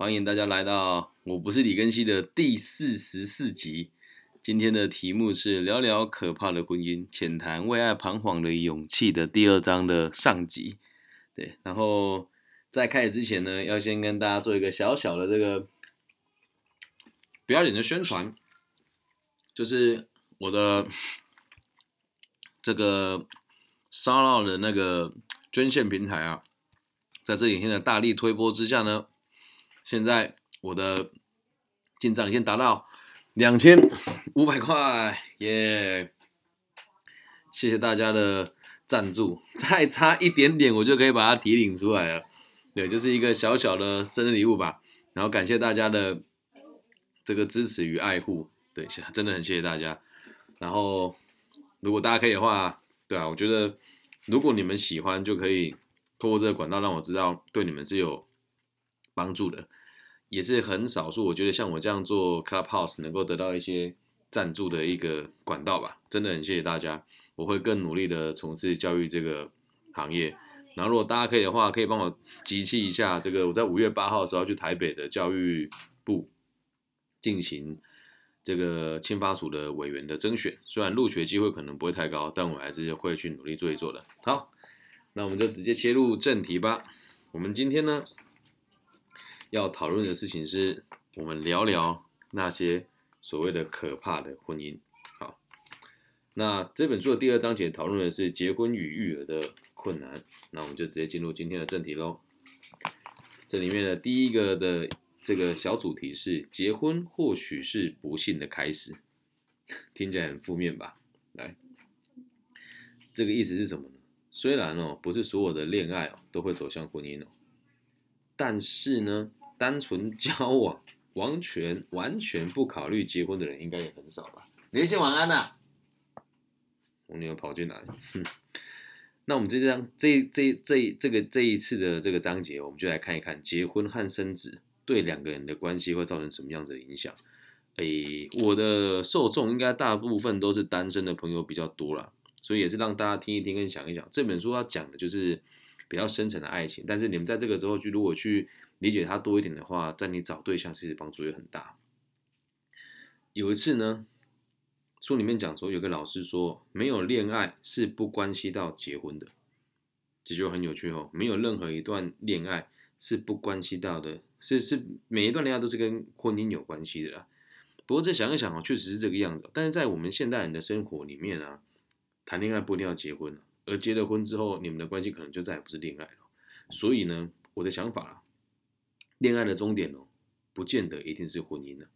欢迎大家来到我不是李根熙的第四十四集。今天的题目是聊聊可怕的婚姻，浅谈为爱彷徨的勇气的第二章的上集。对，然后在开始之前呢，要先跟大家做一个小小的这个不要脸的宣传，就是我的这个骚扰的那个捐献平台啊，在这几天的大力推波之下呢，现在我的进账已经达到两千五百块，耶！谢谢大家的赞助，再差一点点我就可以把它提领出来了。对，就是一个小小的生日礼物吧。然后感谢大家的这个支持与爱护，对，真的很谢谢大家。然后如果大家可以的话，对啊，我觉得如果你们喜欢，就可以透过这个管道让我知道对你们是有帮助的。也是很少数，我觉得像我这样做 Clubhouse 能够得到一些赞助的一个管道吧。真的很谢谢大家，我会更努力的从事教育这个行业。然后如果大家可以的话，可以帮我集气一下这个，我在五月八号的时候去台北的教育部进行这个青发署的委员的甄选。虽然录取机会可能不会太高，但我还是会去努力做一做的。好，那我们就直接切入正题吧。我们今天呢要讨论的事情是，我们聊聊那些所谓的可怕的婚姻。好，那这本书的第二章节讨论的是结婚与育儿的困难。那我们就直接进入今天的正题喽。这里面的第一个的这个小主题是：结婚或许是不幸的开始。听起来很负面吧？来，这个意思是什么呢？虽然哦，不是所有的恋爱哦都会走向婚姻哦，但是呢，单纯交往、完全完全不考虑结婚的人，应该也很少吧？连先晚安呐！我女儿跑去哪里，哼。那我们这张这这这这个这一次的这个章节，我们就来看一看结婚和生子对两个人的关系会造成什么样子的影响。诶，我的受众应该大部分都是单身的朋友比较多了，所以也是让大家听一听跟想一想。这本书要讲的就是比较深层的爱情，但是你们在这个之后去如果去理解他多一点的话，在你找对象其实帮助也很大。有一次呢。书里面讲说，有个老师说，没有恋爱是不关系到结婚的，这就很有趣哦。没有任何一段恋爱是不关系到的，是是每一段恋爱都是跟婚姻有关系的啦。不过再想一想哦，确实是这个样子。但是在我们现代人的生活里面啊，谈恋爱不一定要结婚，而结了婚之后，你们的关系可能就再也不是恋爱了。所以呢，我的想法啊，恋爱的终点哦，不见得一定是婚姻了。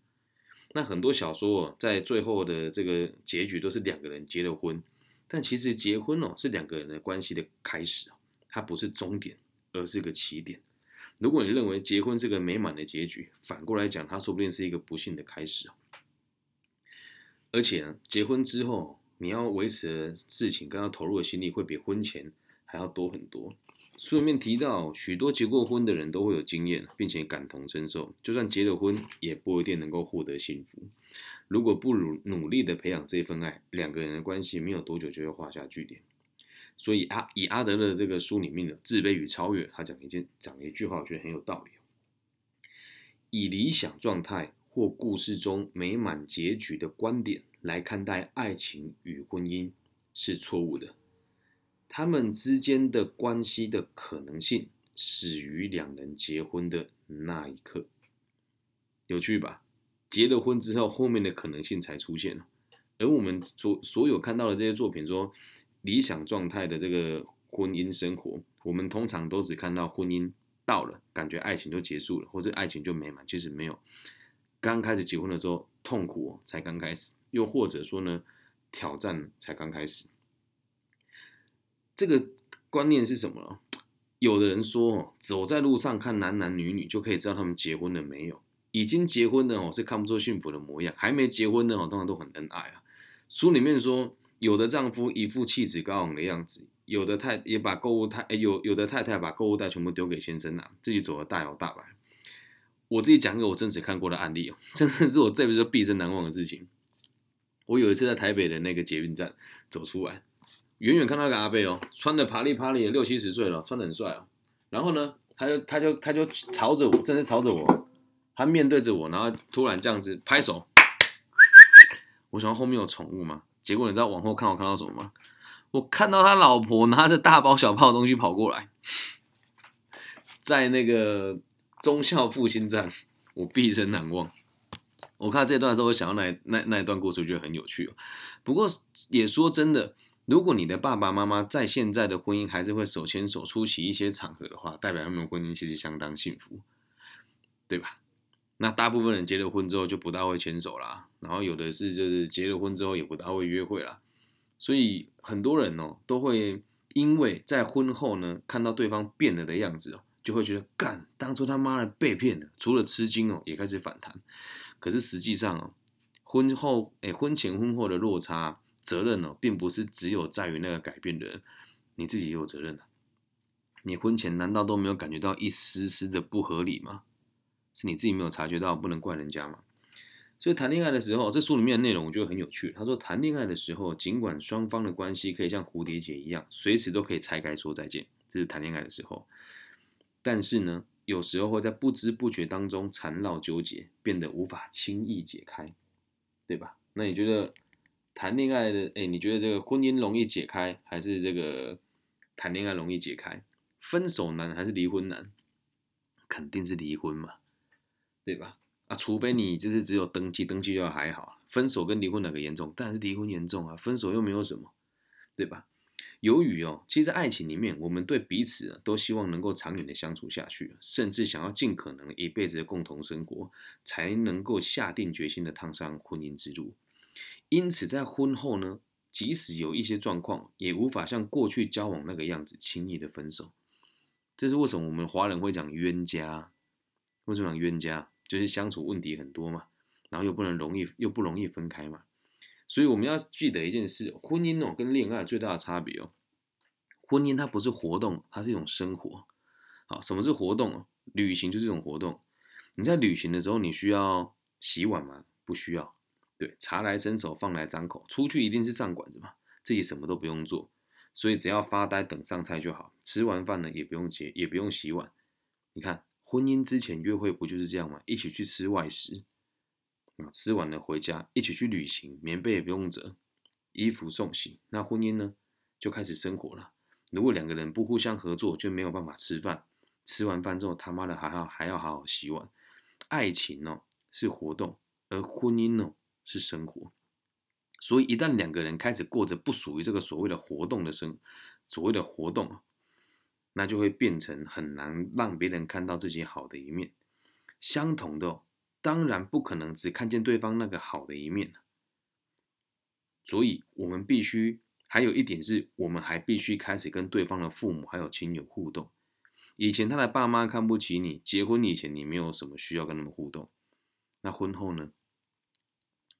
那很多小说在最后的这个结局都是两个人结了婚，但其实结婚哦是两个人的关系的开始它不是终点，而是个起点。如果你认为结婚是个美满的结局，反过来讲，它说不定是一个不幸的开始而且，结婚之后你要维持的事情跟要投入的心力会比婚前还要多很多。书里面提到，许多结过婚的人都会有经验，并且感同身受。就算结了婚，也不一定能够获得幸福。如果不努努力的培养这份爱，两个人的关系没有多久就会画下句点。所以阿以阿德勒这个书里面的自卑与超越，他讲一件讲了一句话，我觉得很有道理。以理想状态或故事中美满结局的观点来看待爱情与婚姻，是错误的。他们之间的关系的可能性始于两人结婚的那一刻，有趣吧？结了婚之后，后面的可能性才出现而我们所所有看到的这些作品，说理想状态的这个婚姻生活，我们通常都只看到婚姻到了，感觉爱情就结束了，或者爱情就美满。其实没有，刚开始结婚的时候痛苦才刚开始，又或者说呢，挑战才刚开始。这个观念是什么？有的人说，走在路上看男男女女就可以知道他们结婚了没有。已经结婚的哦，是看不出幸福的模样；还没结婚的哦，通常都很恩爱啊。书里面说，有的丈夫一副气质高昂的样子，有的太也把购物太有有的太太把购物袋全部丢给先生啊，自己走的大摇大摆。我自己讲一个我真实看过的案例哦，真的是我这辈子毕生难忘的事情。我有一次在台北的那个捷运站走出来。远远看到个阿贝哦，穿的啪里啪里，六七十岁了，穿的很帅哦。然后呢，他就他就他就朝着我，甚至朝着我他面对着我，然后突然这样子拍手。我想后面有宠物嘛？结果你知道往后看我看到什么吗？我看到他老婆拿着大包小包的东西跑过来，在那个忠孝复兴站，我毕生难忘。我看这段的时候，我想到那那那一段故事，我觉得很有趣哦。不过也说真的，如果你的爸爸妈妈在现在的婚姻还是会手牵手出席一些场合的话，代表他们的婚姻其实相当幸福，对吧？那大部分人结了婚之后就不大会牵手啦，然后有的是就是结了婚之后也不大会约会啦，所以很多人哦都会因为在婚后呢看到对方变了的样子哦，就会觉得干当初他妈的被骗了，除了吃惊哦也开始反弹。可是实际上哦，婚后哎婚前婚后的落差责任哦，并不是只有在于那个改变的人，你自己也有责任的。你婚前难道都没有感觉到一丝丝的不合理吗？是你自己没有察觉到，不能怪人家嘛。所以谈恋爱的时候，这书里面的内容我觉得很有趣。他说，谈恋爱的时候，尽管双方的关系可以像蝴蝶结一样，随时都可以拆开说再见，这是谈恋爱的时候。但是呢，有时候会在不知不觉当中缠绕纠结，变得无法轻易解开，对吧？那你觉得谈恋爱的，哎，你觉得这个婚姻容易解开，还是这个谈恋爱容易解开？分手难还是离婚难？肯定是离婚嘛。对吧？啊，除非你就是只有登记，登记就还好。分手跟离婚哪个严重？当然是离婚严重啊！分手又没有什么，对吧？由于哦，其实爱情里面，我们对彼此都希望能够长远的相处下去，甚至想要尽可能一辈子的共同生活，才能够下定决心的踏上婚姻之路。因此，在婚后呢，即使有一些状况，也无法像过去交往那个样子轻易的分手。这是为什么我们华人会讲冤家？为什么讲冤家？就是相处问题很多嘛，然后又不能容易又不容易分开嘛，所以我们要记得一件事：婚姻哦跟恋爱最大的差别哦，婚姻它不是活动，它是一种生活。好，什么是活动？旅行就是一种活动。你在旅行的时候，你需要洗碗吗？不需要。对，茶来伸手，饭来张口，出去一定是上馆子嘛，自己什么都不用做，所以只要发呆等上菜就好。吃完饭呢，也不用接，也不用洗碗。你看。婚姻之前约会不就是这样吗？一起去吃外食，啊，吃完了回家，一起去旅行，棉被也不用折，衣服送洗。那婚姻呢，就开始生活了。如果两个人不互相合作，就没有办法吃饭。吃完饭之后，他妈的还要还要好好洗碗。爱情呢是活动，而婚姻呢是生活。所以一旦两个人开始过着不属于这个所谓的活动的生，所谓的活动啊。那就会变成很难让别人看到自己好的一面。相同的，当然不可能只看见对方那个好的一面所以，我们必须还有一点是，我们还必须开始跟对方的父母还有亲友互动。以前他的爸妈看不起你，结婚以前你没有什么需要跟他们互动。那婚后呢？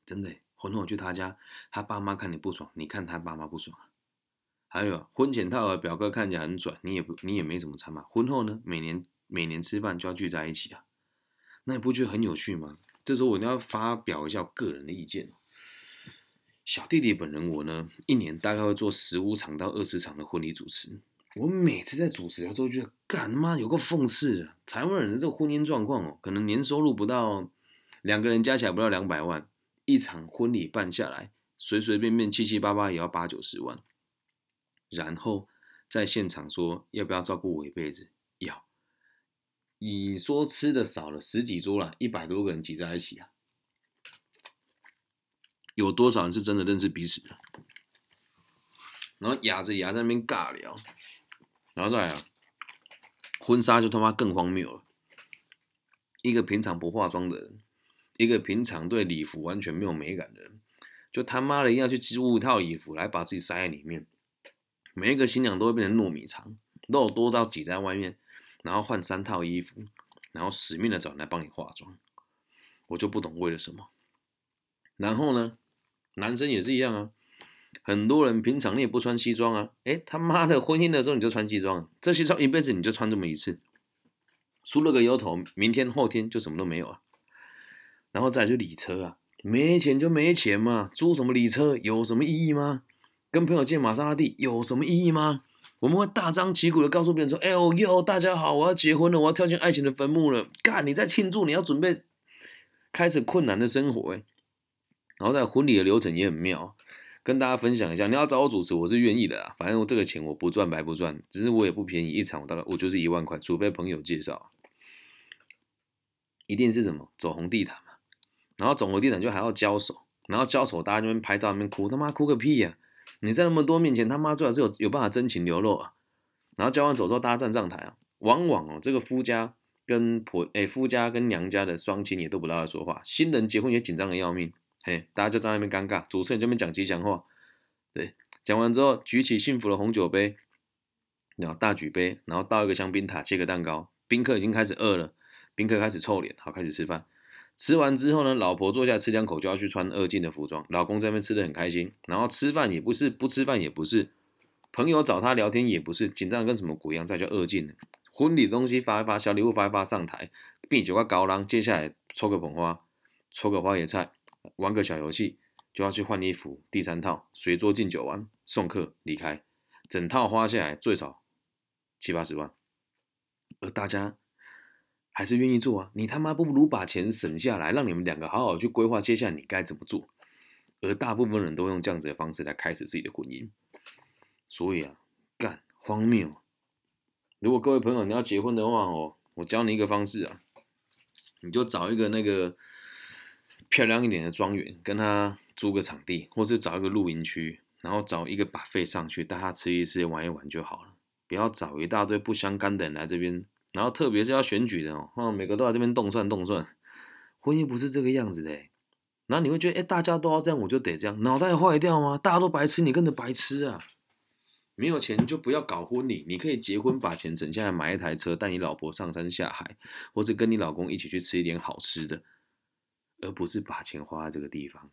真的，婚后去他家，他爸妈看你不爽，你看他爸妈不爽。还有婚前套的表哥看起来很拽，你也不你也没怎么差嘛。婚后呢，每年每年吃饭就要聚在一起啊，那你不觉得很有趣吗？这时候我一定要发表一下我个人的意见。小弟弟本人我呢，一年大概会做十五场到二十场的婚礼主持。我每次在主持的时候，觉得干他妈有个讽刺，台湾人的这个婚姻状况哦，可能年收入不到两个人加起来不到两百万，一场婚礼办下来，随随便便七七八八也要八九十万。然后在现场说要不要照顾我一辈子？要。你说吃的少了十几桌了，一百多个人挤在一起啊，有多少人是真的认识彼此的？然后牙着牙在那边尬聊，然后再来啊，婚纱就他妈更荒谬了。一个平常不化妆的人，一个平常对礼服完全没有美感的人，就他妈的要去织一套衣服来把自己塞在里面。每一个新娘都会变成糯米肠，肉多到挤在外面，然后换三套衣服，然后死命的找人来帮你化妆，我就不懂为了什么。然后呢，男生也是一样啊，很多人平常你也不穿西装啊，哎他妈的婚姻的时候你就穿西装，这西装一辈子你就穿这么一次，梳了个油头，明天后天就什么都没有了。然后再就礼车啊，没钱就没钱嘛，租什么礼车有什么意义吗？跟朋友借玛莎拉蒂有什么意义吗？我们会大张旗鼓的告诉别人说：“哎呦哟，大家好，我要结婚了，我要跳进爱情的坟墓了。”干，你在庆祝，你要准备开始困难的生活哎。然后在婚礼的流程也很妙，跟大家分享一下。你要找我主持，我是愿意的啊。反正我这个钱我不赚白不赚，只是我也不便宜，一场我大概我就是一万块，除非朋友介绍。一定是什么走红地毯，然后总和地毯就还要交手，然后交手大家那边拍照那边哭，他妈哭个屁呀！你在那么多面前，他妈最好是有有办法真情流露啊。然后交完手之后，大家站上台啊，往往哦这个夫家跟婆哎夫家跟娘家的双亲也都不大会说话，新人结婚也紧张的要命，嘿，大家就在那边尴尬，主持人这边讲吉祥话，对，讲完之后举起幸福的红酒杯，然后大举杯，然后倒一个香槟塔，切个蛋糕，宾客已经开始饿了。宾客开始臭脸，好开始吃饭。吃完之后呢，老婆坐下吃两口就要去穿二进的服装，老公在那边吃的很开心。然后吃饭也不是，不吃饭也不是，朋友找他聊天也不是，紧张跟什么鬼一样，再叫二进的。婚礼东西发一发，小礼物发一发，上台，并酒个高浪，接下来抽个捧花，抽个花野菜，玩个小游戏，就要去换衣服。第三套随桌敬酒完，送客离开，整套花下来最少七八十万，而大家。还是愿意做啊？你他妈不如把钱省下来，让你们两个好好去规划接下来你该怎么做。而大部分人都用这样子的方式来开始自己的婚姻，所以啊，干荒谬。如果各位朋友你要结婚的话哦，我教你一个方式啊，你就找一个那个漂亮一点的庄园，跟他租个场地，或是找一个露营区，然后找一个把费上去，带他吃一吃，玩一玩就好了。不要找一大堆不相干的人来这边。然后特别是要选举的哦，每个都在这边动算动算，婚姻不是这个样子的。然后你会觉得，哎，大家都要这样，我就得这样，脑袋坏掉吗？大家都白痴，你跟着白痴啊！没有钱就不要搞婚礼，你可以结婚把钱省下来买一台车，带你老婆上山下海，或者跟你老公一起去吃一点好吃的，而不是把钱花在这个地方。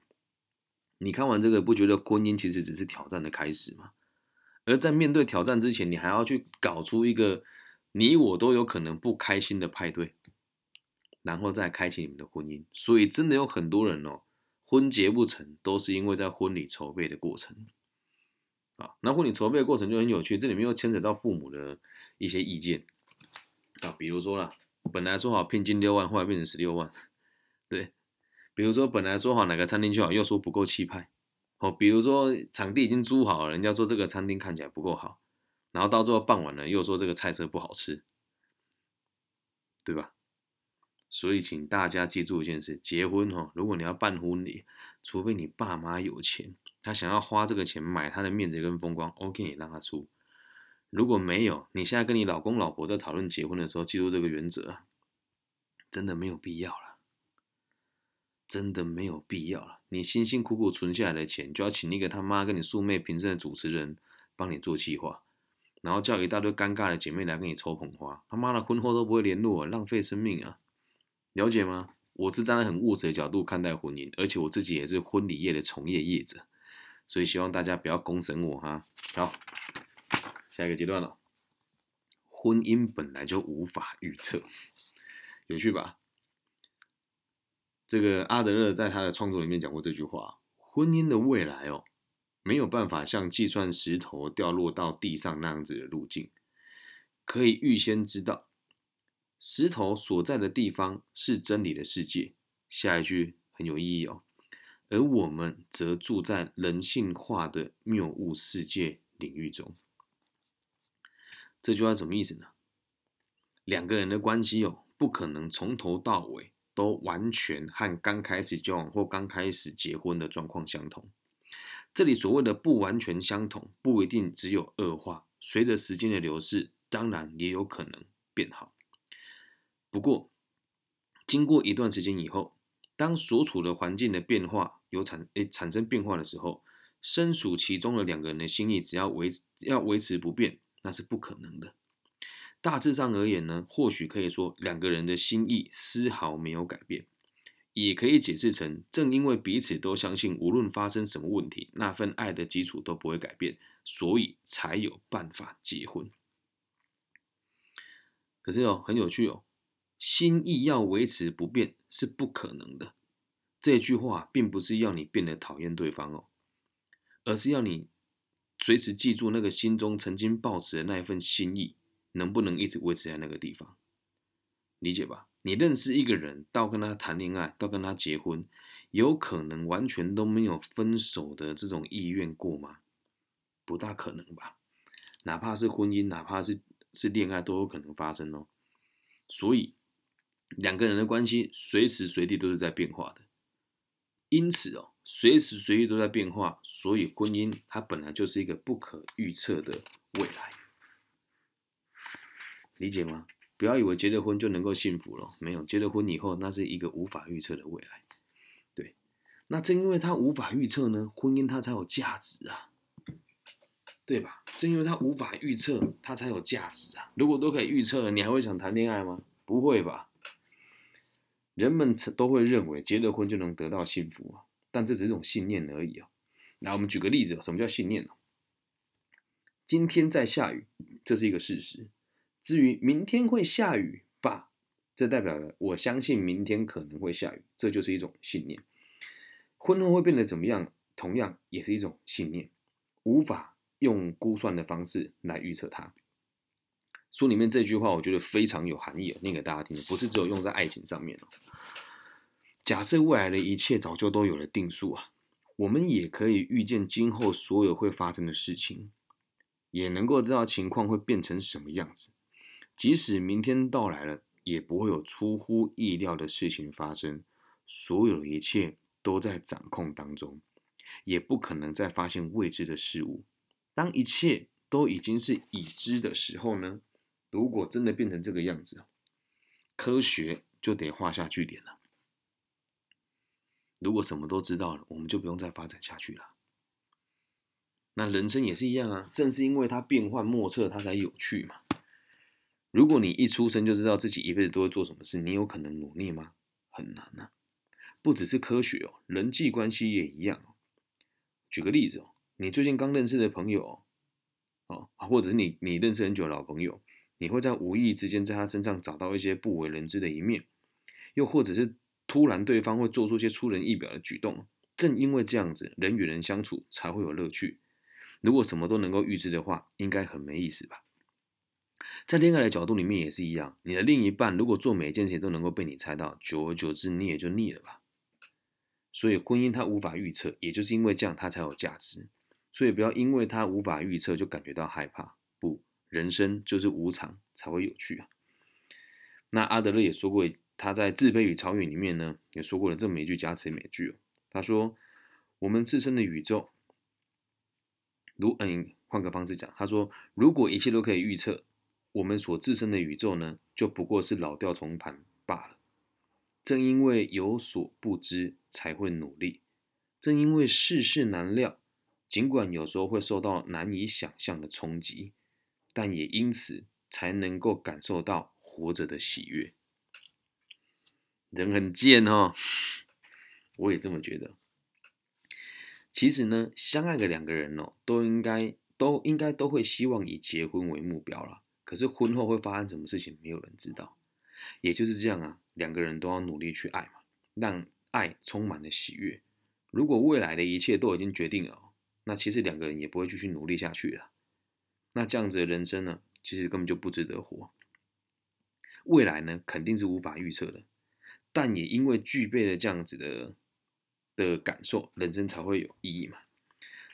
你看完这个，不觉得婚姻其实只是挑战的开始吗？而在面对挑战之前，你还要去搞出一个。你我都有可能不开心的派对，然后再开启你们的婚姻。所以真的有很多人哦，婚结不成，都是因为在婚礼筹备的过程。啊，那婚礼筹备的过程就很有趣，这里面又牵扯到父母的一些意见啊，比如说啦，本来说好聘金六万，后来变成十六万，对。比如说本来说好哪个餐厅就好，又说不够气派。哦，比如说场地已经租好了，人家说这个餐厅看起来不够好。然后到最后傍晚呢，又说这个菜色不好吃，对吧？所以请大家记住一件事：结婚哈，如果你要办婚礼，除非你爸妈有钱，他想要花这个钱买他的面子跟风光，OK，让他出。如果没有，你现在跟你老公老婆在讨论结婚的时候，记住这个原则，真的没有必要了，真的没有必要了。你辛辛苦苦存下来的钱，就要请一个他妈跟你素昧平生的主持人帮你做计划。然后叫一大堆尴尬的姐妹来跟你抽捧花，他妈的婚后都不会联络，浪费生命啊！了解吗？我是站在很务实的角度看待婚姻，而且我自己也是婚礼业的从业业者，所以希望大家不要公审我哈。好，下一个阶段了，婚姻本来就无法预测，有趣吧？这个阿德勒在他的创作里面讲过这句话：婚姻的未来哦。没有办法像计算石头掉落到地上那样子的路径，可以预先知道石头所在的地方是真理的世界。下一句很有意义哦，而我们则住在人性化的谬误世界领域中。这句话什么意思呢？两个人的关系哦，不可能从头到尾都完全和刚开始交往或刚开始结婚的状况相同。这里所谓的不完全相同，不一定只有恶化。随着时间的流逝，当然也有可能变好。不过，经过一段时间以后，当所处的环境的变化有产诶产生变化的时候，身处其中的两个人的心意只要维要维持不变，那是不可能的。大致上而言呢，或许可以说两个人的心意丝毫没有改变。也可以解释成，正因为彼此都相信，无论发生什么问题，那份爱的基础都不会改变，所以才有办法结婚。可是哦，很有趣哦，心意要维持不变是不可能的。这句话并不是要你变得讨厌对方哦，而是要你随时记住那个心中曾经抱持的那一份心意，能不能一直维持在那个地方？理解吧？你认识一个人，到跟他谈恋爱，到跟他结婚，有可能完全都没有分手的这种意愿过吗？不大可能吧。哪怕是婚姻，哪怕是是恋爱，都有可能发生哦。所以两个人的关系随时随地都是在变化的。因此哦，随时随地都在变化，所以婚姻它本来就是一个不可预测的未来。理解吗？不要以为结了婚就能够幸福了，没有，结了婚以后，那是一个无法预测的未来。对，那正因为他无法预测呢，婚姻它才有价值啊，对吧？正因为他无法预测，它才有价值啊。如果都可以预测了，你还会想谈恋爱吗？不会吧。人们都会认为结了婚就能得到幸福啊，但这只是一种信念而已啊。那我们举个例子，什么叫信念呢？今天在下雨，这是一个事实。至于明天会下雨吧，这代表了我相信明天可能会下雨，这就是一种信念。婚后会变得怎么样，同样也是一种信念，无法用估算的方式来预测它。书里面这句话我觉得非常有含义，念给大家听，不是只有用在爱情上面哦。假设未来的一切早就都有了定数啊，我们也可以预见今后所有会发生的事情，也能够知道情况会变成什么样子。即使明天到来了，也不会有出乎意料的事情发生。所有的一切都在掌控当中，也不可能再发现未知的事物。当一切都已经是已知的时候呢？如果真的变成这个样子，科学就得画下句点了。如果什么都知道了，我们就不用再发展下去了。那人生也是一样啊，正是因为它变幻莫测，它才有趣嘛。如果你一出生就知道自己一辈子都会做什么事，你有可能努力吗？很难啊！不只是科学哦，人际关系也一样。举个例子哦，你最近刚认识的朋友哦，或者是你你认识很久的老朋友，你会在无意之间在他身上找到一些不为人知的一面，又或者是突然对方会做出一些出人意表的举动。正因为这样子，人与人相处才会有乐趣。如果什么都能够预知的话，应该很没意思吧？在恋爱的角度里面也是一样，你的另一半如果做每件事情都能够被你猜到，久而久之你也就腻了吧。所以婚姻它无法预测，也就是因为这样它才有价值。所以不要因为它无法预测就感觉到害怕。不，人生就是无常才会有趣啊。那阿德勒也说过，他在《自卑与超越》里面呢也说过了这么一句加词美句哦。他说：“我们自身的宇宙，如嗯，换个方式讲，他说如果一切都可以预测。”我们所自身的宇宙呢，就不过是老调重弹罢了。正因为有所不知，才会努力；正因为世事难料，尽管有时候会受到难以想象的冲击，但也因此才能够感受到活着的喜悦。人很贱哦，我也这么觉得。其实呢，相爱的两个人哦，都应该都应该都会希望以结婚为目标了。可是婚后会发生什么事情，没有人知道。也就是这样啊，两个人都要努力去爱嘛，让爱充满了喜悦。如果未来的一切都已经决定了，那其实两个人也不会继续努力下去了。那这样子的人生呢，其实根本就不值得活。未来呢，肯定是无法预测的，但也因为具备了这样子的的感受，人生才会有意义嘛。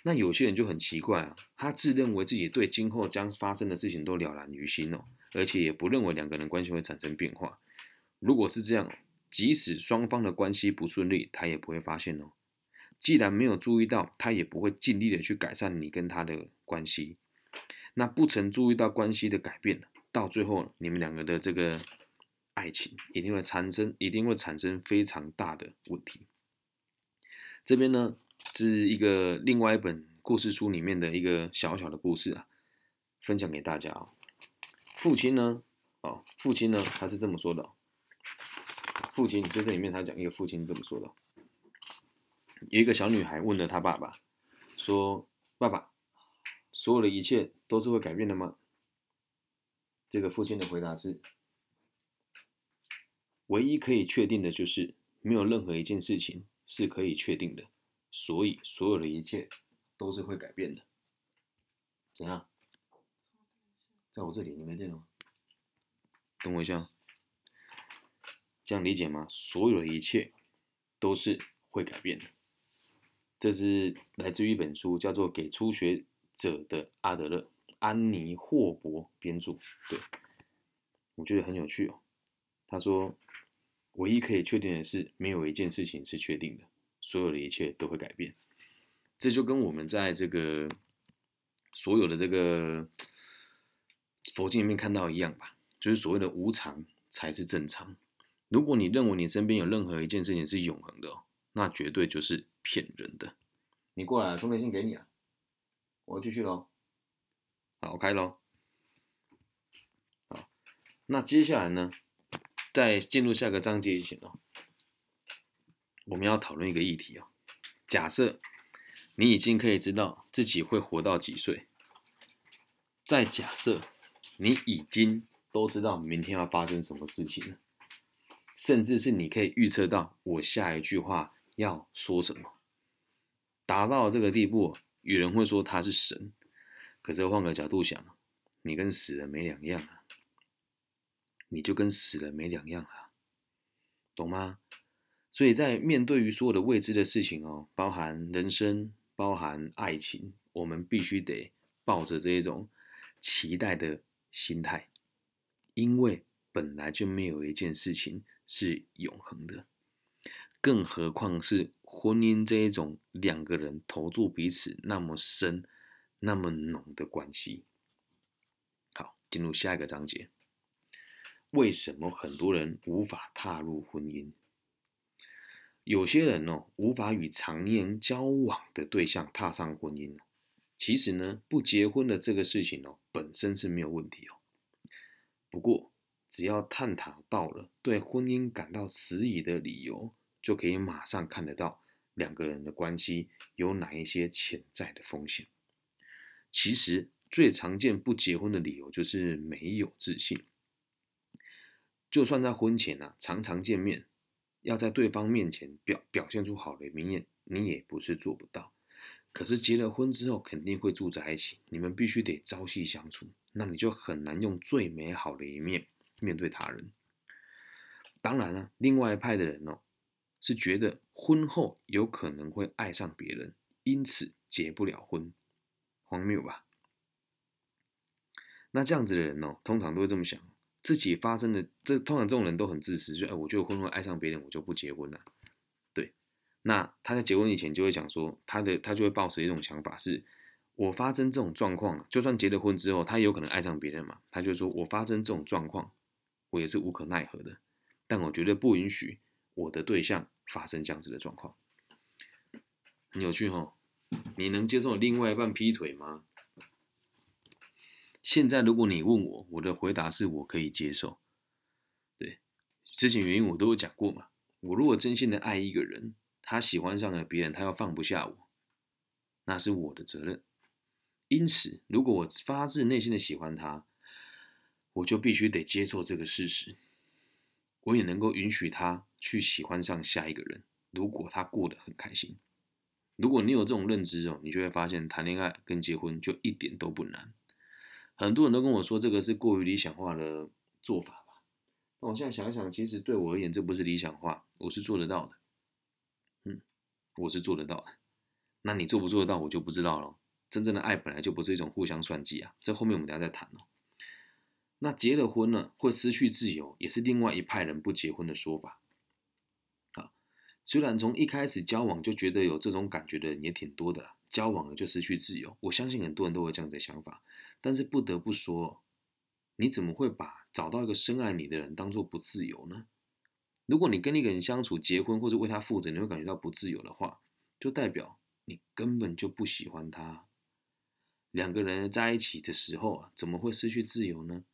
那有些人就很奇怪啊，他自认为自己对今后将发生的事情都了然于心哦，而且也不认为两个人关系会产生变化。如果是这样，即使双方的关系不顺利，他也不会发现哦。既然没有注意到，他也不会尽力的去改善你跟他的关系。那不曾注意到关系的改变，到最后你们两个的这个爱情一定会产生，一定会产生非常大的问题。这边呢？这是一个另外一本故事书里面的一个小小的故事啊，分享给大家啊。父亲呢，哦，父亲呢，他是这么说的。父亲就这里面他讲一个父亲这么说的：有一个小女孩问了他爸爸，说：“爸爸，所有的一切都是会改变的吗？”这个父亲的回答是：“唯一可以确定的就是，没有任何一件事情是可以确定的。”所以，所有的一切都是会改变的。怎样？在我这里，你没电了吗？等我一下，这样理解吗？所有的一切都是会改变的。这是来自于一本书，叫做《给初学者的阿德勒》，安妮霍伯编著。对，我觉得很有趣哦。他说，唯一可以确定的是，没有一件事情是确定的，所有的一切都会改变。这就跟我们在这个所有的这个佛经里面看到一样吧，就是所谓的无常才是正常。如果你认为你身边有任何一件事情是永恒的，那绝对就是骗人的。你过来，充电线给你啊，我要继续喽。好，我开喽。好，那接下来呢，在进入下个章节以前哦，我们要讨论一个议题哦。假设你已经可以知道自己会活到几岁，再假设你已经都知道明天要发生什么事情了，甚至是你可以预测到我下一句话要说什么，达到这个地步，有人会说他是神，可是换个角度想，你跟死人没两样啊，你就跟死人没两样啊，懂吗？所以在面对于所有的未知的事情哦，包含人生。包含爱情，我们必须得抱着这一种期待的心态，因为本来就没有一件事情是永恒的，更何况是婚姻这一种两个人投注彼此那么深、那么浓的关系。好，进入下一个章节，为什么很多人无法踏入婚姻？有些人哦，无法与常年交往的对象踏上婚姻。其实呢，不结婚的这个事情哦，本身是没有问题哦。不过，只要探讨到了对婚姻感到迟疑的理由，就可以马上看得到两个人的关系有哪一些潜在的风险。其实，最常见不结婚的理由就是没有自信。就算在婚前呢，常常见面。要在对方面前表表现出好的一面，你也不是做不到。可是结了婚之后，肯定会住在一起，你们必须得朝夕相处，那你就很难用最美好的一面面对他人。当然了，另外一派的人哦，是觉得婚后有可能会爱上别人，因此结不了婚，荒谬吧？那这样子的人哦，通常都会这么想。自己发生的这通常这种人都很自私，就哎，我就婚后爱上别人，我就不结婚了。对，那他在结婚以前就会讲说，他的他就会抱持一种想法，是我发生这种状况，就算结了婚之后，他有可能爱上别人嘛，他就说我发生这种状况，我也是无可奈何的，但我绝对不允许我的对象发生这样子的状况。很有趣哈，你能接受另外一半劈腿吗？现在如果你问我，我的回答是我可以接受。对，之前原因我都有讲过嘛。我如果真心的爱一个人，他喜欢上了别人，他要放不下我，那是我的责任。因此，如果我发自内心的喜欢他，我就必须得接受这个事实。我也能够允许他去喜欢上下一个人，如果他过得很开心。如果你有这种认知哦，你就会发现谈恋爱跟结婚就一点都不难。很多人都跟我说这个是过于理想化的做法吧？那我现在想想，其实对我而言，这不是理想化，我是做得到的。嗯，我是做得到的。那你做不做得到，我就不知道了。真正的爱本来就不是一种互相算计啊，这后面我们等下再谈哦。那结了婚呢，会失去自由，也是另外一派人不结婚的说法。啊，虽然从一开始交往就觉得有这种感觉的人也挺多的啦，交往了就失去自由，我相信很多人都会这样的想法。但是不得不说，你怎么会把找到一个深爱你的人当做不自由呢？如果你跟一个人相处、结婚或者为他负责，你会感觉到不自由的话，就代表你根本就不喜欢他。两个人在一起的时候啊，怎么会失去自由呢？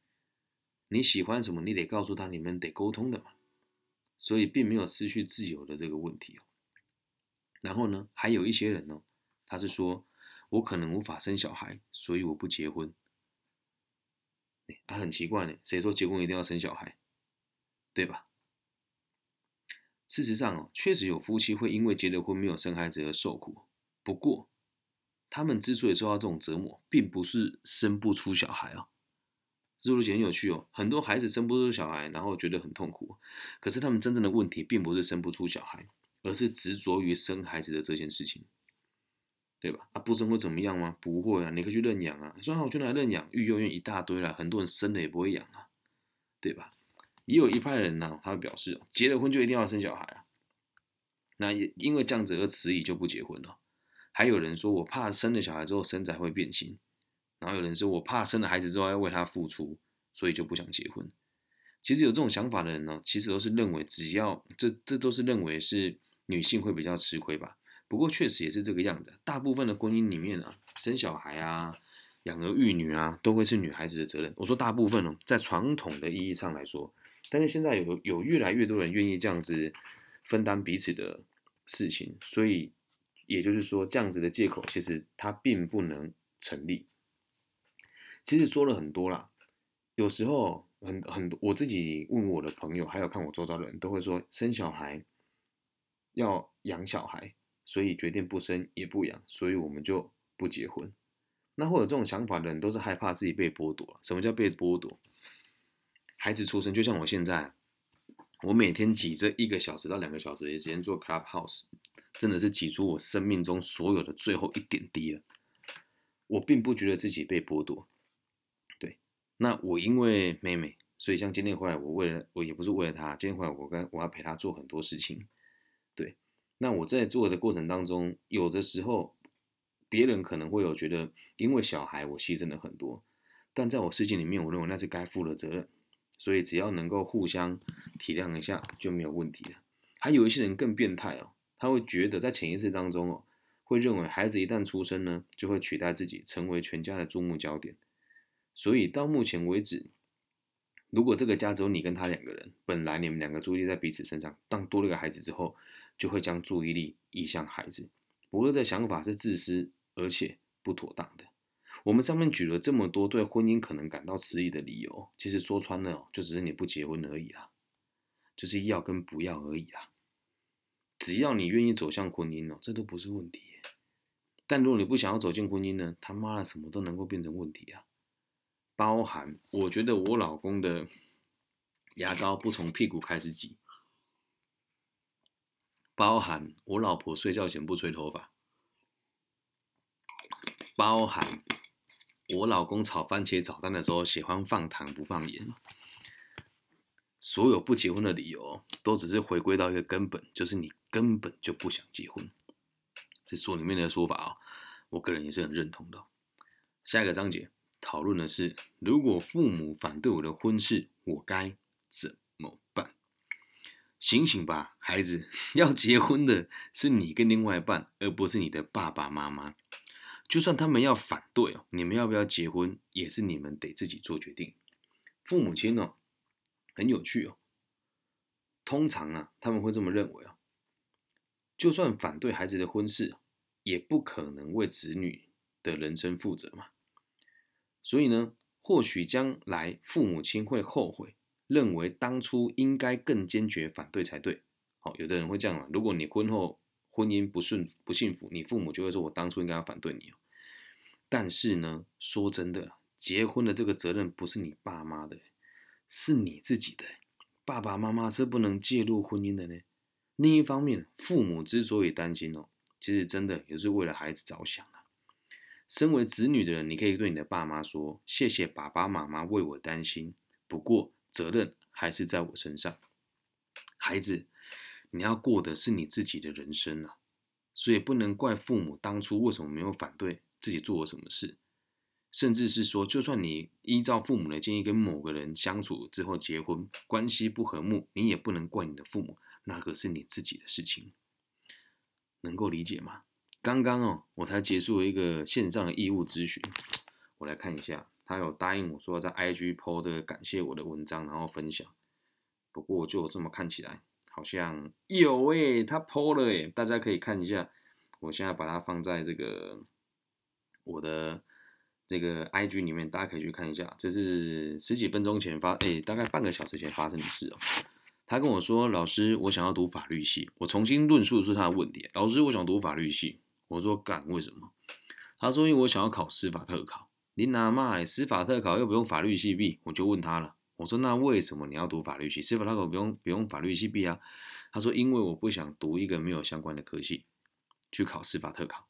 你喜欢什么，你得告诉他，你们得沟通的嘛。所以并没有失去自由的这个问题哦。然后呢，还有一些人呢，他是说。我可能无法生小孩，所以我不结婚。啊，很奇怪呢，谁说结婚一定要生小孩？对吧？事实上哦，确实有夫妻会因为结了婚没有生孩子而受苦。不过，他们之所以受到这种折磨，并不是生不出小孩哦。这逻辑很有趣哦。很多孩子生不出小孩，然后觉得很痛苦，可是他们真正的问题并不是生不出小孩，而是执着于生孩子的这件事情，对吧？啊，不生会怎么样吗？不会啊，你可以去认养啊。说好我就来认养，育幼院一大堆了，很多人生了也不会养啊，对吧？也有一派人呢，他表示结了婚就一定要生小孩啊。那也因为这样子而迟疑就不结婚了。还有人说我怕生了小孩之后身材会变形，然后有人说我怕生了孩子之后要为他付出，所以就不想结婚。其实有这种想法的人呢，其实都是认为只要这这都是认为是女性会比较吃亏吧。不过确实也是这个样子，大部分的婚姻里面啊，生小孩啊、养儿育女啊，都会是女孩子的责任。我说大部分哦，在传统的意义上来说。但是现在有有越来越多人愿意这样子分担彼此的事情，所以也就是说，这样子的借口其实它并不能成立。其实说了很多啦，有时候很很我自己问我的朋友，还有看我周遭的人都会说，生小孩要养小孩，所以决定不生也不养，所以我们就不结婚。那会有这种想法的人，都是害怕自己被剥夺。什么叫被剥夺？孩子出生，就像我现在，我每天挤这一个小时到两个小时的时间做 Clubhouse，真的是挤出我生命中所有的最后一点滴了。我并不觉得自己被剥夺，对。那我因为妹妹，所以像今天回来，我为了我也不是为了她，今天回来我跟我要陪她做很多事情，对。那我在做的过程当中，有的时候别人可能会有觉得，因为小孩我牺牲了很多，但在我世界里面，我认为那是该负的责任。所以只要能够互相体谅一下就没有问题了。还有一些人更变态哦，他会觉得在潜意识当中哦，会认为孩子一旦出生呢，就会取代自己成为全家的注目焦点。所以到目前为止，如果这个家只有你跟他两个人，本来你们两个注意力在彼此身上，当多了个孩子之后，就会将注意力移向孩子。不过这想法是自私而且不妥当的。我们上面举了这么多对婚姻可能感到迟疑的理由，其实说穿了，就只是你不结婚而已啦，就是要跟不要而已啦。只要你愿意走向婚姻哦，这都不是问题。但如果你不想要走进婚姻呢，他妈的什么都能够变成问题啊！包含我觉得我老公的牙膏不从屁股开始挤，包含我老婆睡觉前不吹头发，包含。我老公炒番茄炒蛋的时候喜欢放糖不放盐，所有不结婚的理由都只是回归到一个根本，就是你根本就不想结婚。这书里面的说法啊，我个人也是很认同的。下一个章节讨论的是，如果父母反对我的婚事，我该怎么办？醒醒吧，孩子，要结婚的是你跟另外一半，而不是你的爸爸妈妈。就算他们要反对哦，你们要不要结婚，也是你们得自己做决定。父母亲哦，很有趣哦。通常啊，他们会这么认为哦。就算反对孩子的婚事，也不可能为子女的人生负责嘛。所以呢，或许将来父母亲会后悔，认为当初应该更坚决反对才对。好，有的人会这样啊。如果你婚后婚姻不顺不幸福，你父母就会说：“我当初应该要反对你。”但是呢，说真的，结婚的这个责任不是你爸妈的，是你自己的。爸爸妈妈是不能介入婚姻的呢。另一方面，父母之所以担心哦，其实真的也是为了孩子着想啊。身为子女的人，你可以对你的爸妈说：“谢谢爸爸妈妈为我担心，不过责任还是在我身上。”孩子，你要过的是你自己的人生啊，所以不能怪父母当初为什么没有反对。自己做了什么事，甚至是说，就算你依照父母的建议跟某个人相处之后结婚，关系不和睦，你也不能怪你的父母，那个是你自己的事情，能够理解吗？刚刚哦，我才结束了一个线上的义务咨询，我来看一下，他有答应我说在 IG PO 这个感谢我的文章，然后分享。不过就这么看起来，好像有诶，他 PO 了诶，大家可以看一下，我现在把它放在这个。我的这个 IG 里面，大家可以去看一下，这是十几分钟前发，哎，大概半个小时前发生的事哦。他跟我说：“老师，我想要读法律系。”我重新论述的是他的问题：“老师，我想读法律系。”我说：“干，为什么？”他说因为我想要考司法特考。你哪嘛？司法特考又不用法律系毕，我就问他了。我说那为什么你要读法律系？司法特考不用不用法律系毕啊？他说因为我不想读一个没有相关的科系去考司法特考。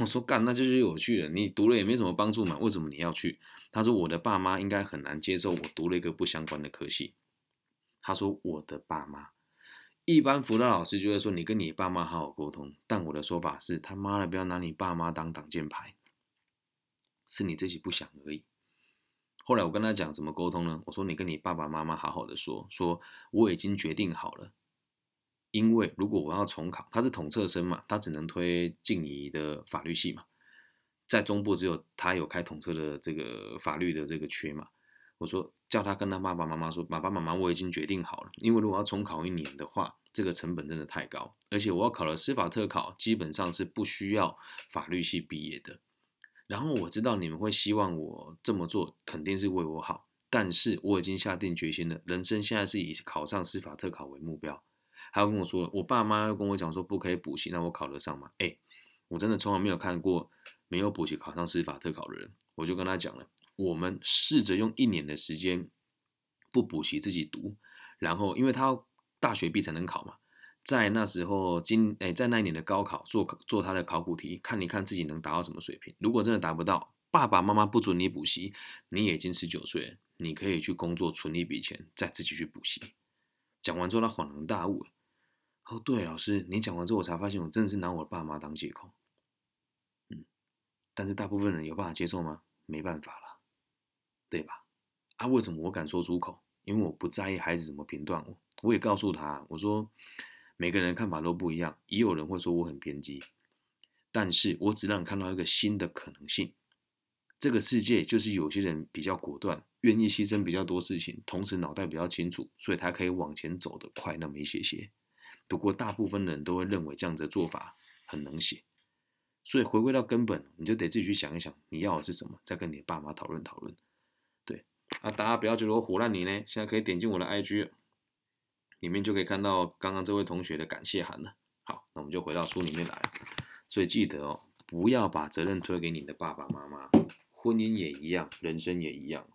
我说干，那就是有趣了。你读了也没什么帮助嘛，为什么你要去？他说我的爸妈应该很难接受我读了一个不相关的科系。他说我的爸妈，一般辅导老师就会说你跟你爸妈好好沟通，但我的说法是他妈的不要拿你爸妈当挡箭牌。是你自己不想而已。后来我跟他讲怎么沟通呢？我说你跟你爸爸妈妈好好的说，说我已经决定好了。因为如果我要重考，他是统测生嘛，他只能推静怡的法律系嘛，在中部只有他有开统测的这个法律的这个缺嘛。我说叫他跟他爸爸妈妈说，爸爸妈妈我已经决定好了。因为如果要重考一年的话，这个成本真的太高，而且我要考了司法特考，基本上是不需要法律系毕业的。然后我知道你们会希望我这么做，肯定是为我好。但是我已经下定决心了，人生现在是以考上司法特考为目标。还有跟我说，我爸妈要跟我讲说不可以补习，那我考得上吗？哎，我真的从来没有看过没有补习考上司法特考的人。我就跟他讲了，我们试着用一年的时间不补习自己读，然后因为他要大学毕才能考嘛。在那时候，今诶，在那一年的高考做做他的考古题，看你看自己能达到什么水平。如果真的达不到，爸爸妈妈不准你补习，你已经十九岁，你可以去工作存一笔钱，再自己去补习。讲完之后，他恍然大悟。哦，对，老师，你讲完之后，我才发现我真的是拿我爸妈当借口。嗯，但是大部分人有办法接受吗？没办法了，对吧？啊，为什么我敢说出口？因为我不在意孩子怎么评断我。我也告诉他，我说。每个人看法都不一样，也有人会说我很偏激，但是我只让你看到一个新的可能性。这个世界就是有些人比较果断，愿意牺牲比较多事情，同时脑袋比较清楚，所以他可以往前走得快那么一些些。不过大部分人都会认为这样子的做法很能写，所以回归到根本，你就得自己去想一想，你要的是什么，再跟你的爸妈讨论讨论。对，啊，大家不要觉得我唬烂你呢，现在可以点进我的 IG。里面就可以看到刚刚这位同学的感谢函了。好，那我们就回到书里面来。所以记得哦，不要把责任推给你的爸爸妈妈。婚姻也一样，人生也一样。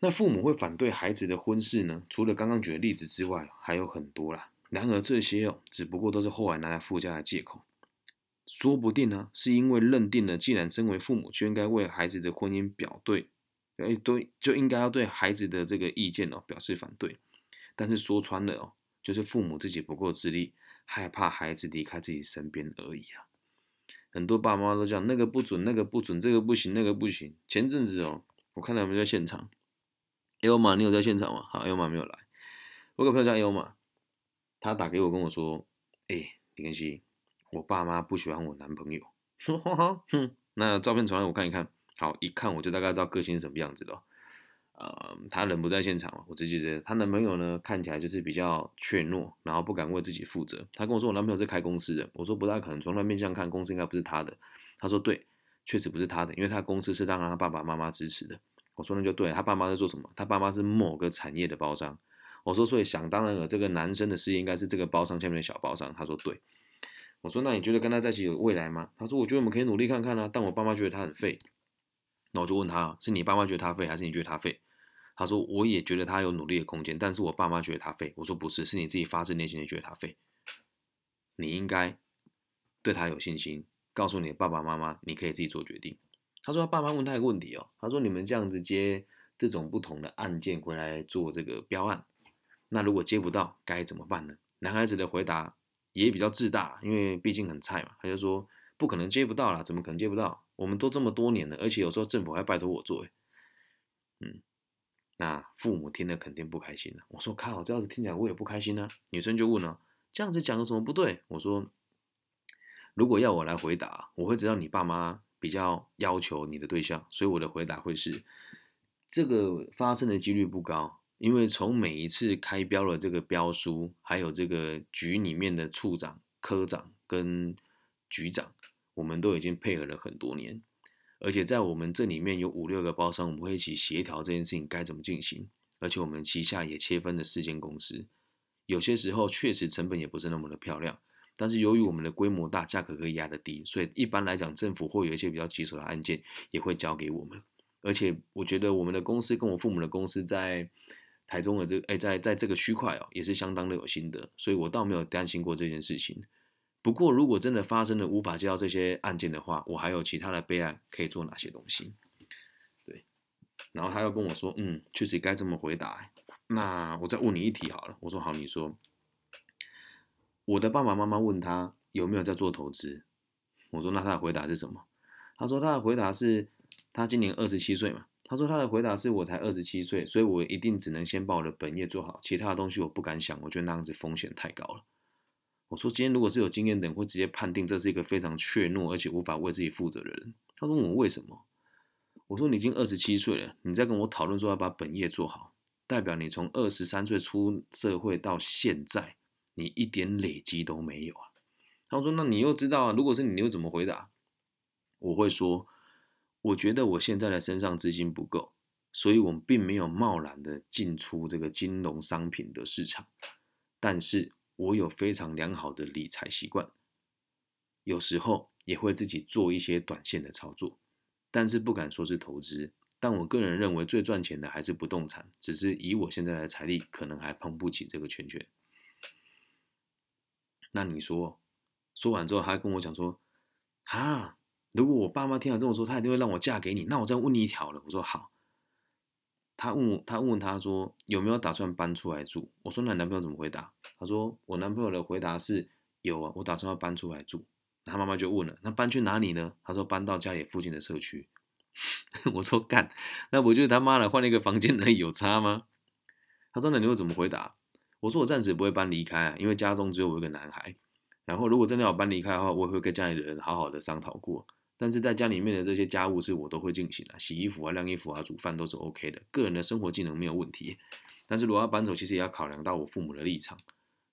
那父母会反对孩子的婚事呢？除了刚刚举的例子之外，还有很多啦。然而这些哦，只不过都是后来拿来附加的借口。说不定呢，是因为认定了，既然身为父母就应该为孩子的婚姻表对，哎，对，就应该要对孩子的这个意见哦表示反对。但是说穿了哦，就是父母自己不够自立，害怕孩子离开自己身边而已啊。很多爸妈都讲那个不准，那个不准，这个不行，那个不行。前阵子哦，我看到他们在现场，L 马，你有在现场吗？好，L 马没有来。我个朋友叫 L 马，他打给我跟我说，哎，李根熙，我爸妈不喜欢我男朋友。哼，那照片传来我看一看，好，一看我就大概知道个性是什么样子的。呃，他人不在现场，我直接觉得她男朋友呢看起来就是比较怯懦，然后不敢为自己负责。他跟我说我男朋友是开公司的，我说不大可能，从他面相看公司应该不是他的。他说对，确实不是他的，因为他公司是让他爸爸妈妈支持的。我说那就对，他爸妈在做什么？他爸妈是某个产业的包商。我说所以想当然了，这个男生的事业应该是这个包商下面的小包商。他说对。我说那你觉得跟他在一起有未来吗？他说我觉得我们可以努力看看啊，但我爸妈觉得他很废。那我就问他，是你爸妈觉得他废，还是你觉得他废？他说：“我也觉得他有努力的空间，但是我爸妈觉得他废。”我说：“不是，是你自己发自内心的觉得他废。你应该对他有信心，告诉你的爸爸妈妈，你可以自己做决定。”他说：“他爸妈问他一个问题哦，他说：‘你们这样子接这种不同的案件回来做这个标案，那如果接不到该怎么办呢？’男孩子的回答也比较自大，因为毕竟很菜嘛，他就说：‘不可能接不到啦，怎么可能接不到？我们都这么多年了，而且有时候政府还拜托我做。’嗯。”那父母听了肯定不开心了。我说靠，这样子听起来我也不开心啊。女生就问了，这样子讲有什么不对？我说，如果要我来回答，我会知道你爸妈比较要求你的对象，所以我的回答会是，这个发生的几率不高，因为从每一次开标的这个标书，还有这个局里面的处长、科长跟局长，我们都已经配合了很多年。而且在我们这里面有五六个包商，我们会一起协调这件事情该怎么进行。而且我们旗下也切分了四间公司，有些时候确实成本也不是那么的漂亮，但是由于我们的规模大，价格可以压得低，所以一般来讲，政府会有一些比较棘手的案件也会交给我们。而且我觉得我们的公司跟我父母的公司在台中的这哎，在在这个区块哦，也是相当的有心得，所以我倒没有担心过这件事情。不过如果真的发生了无法接到这些案件的话，我还有其他的备案可以做哪些东西？对，然后他又跟我说，嗯，确实该这么回答。那我再问你一题好了，我说好，你说。我的爸爸妈妈问他有没有在做投资，我说那他的回答是什么？他说他的回答是，他今年二十七岁嘛。他说他的回答是我才二十七岁，所以我一定只能先把我的本业做好，其他的东西我不敢想，我觉得那样子风险太高了。我说今天如果是有经验的人，会直接判定这是一个非常怯懦而且无法为自己负责的人。他说我为什么？我说你已经二十七岁了，你在跟我讨论说要把本业做好，代表你从二十三岁出社会到现在。你一点累积都没有啊！他说：“那你又知道啊？如果是你，你又怎么回答？”我会说：“我觉得我现在的身上资金不够，所以我并没有贸然的进出这个金融商品的市场。但是我有非常良好的理财习惯，有时候也会自己做一些短线的操作，但是不敢说是投资。但我个人认为最赚钱的还是不动产，只是以我现在的财力，可能还碰不起这个圈圈。”那你说，说完之后，他跟我讲说，啊，如果我爸妈听了这么说，他一定会让我嫁给你。那我再问你一条了。我说好。他问我，他问他说有没有打算搬出来住？我说那男朋友怎么回答？他说我男朋友的回答是有啊，我打算要搬出来住。他妈妈就问了，那搬去哪里呢？他说搬到家里附近的社区。我说干，那不就是他妈的换了一个房间而已，有差吗？他说那你会怎么回答？我说我暂时不会搬离开啊，因为家中只有我一个男孩。然后如果真的要搬离开的话，我也会跟家里的人好好的商讨过。但是在家里面的这些家务事我都会进行啊，洗衣服啊、晾衣服啊、煮饭都是 OK 的，个人的生活技能没有问题。但是如果要搬走，其实也要考量到我父母的立场。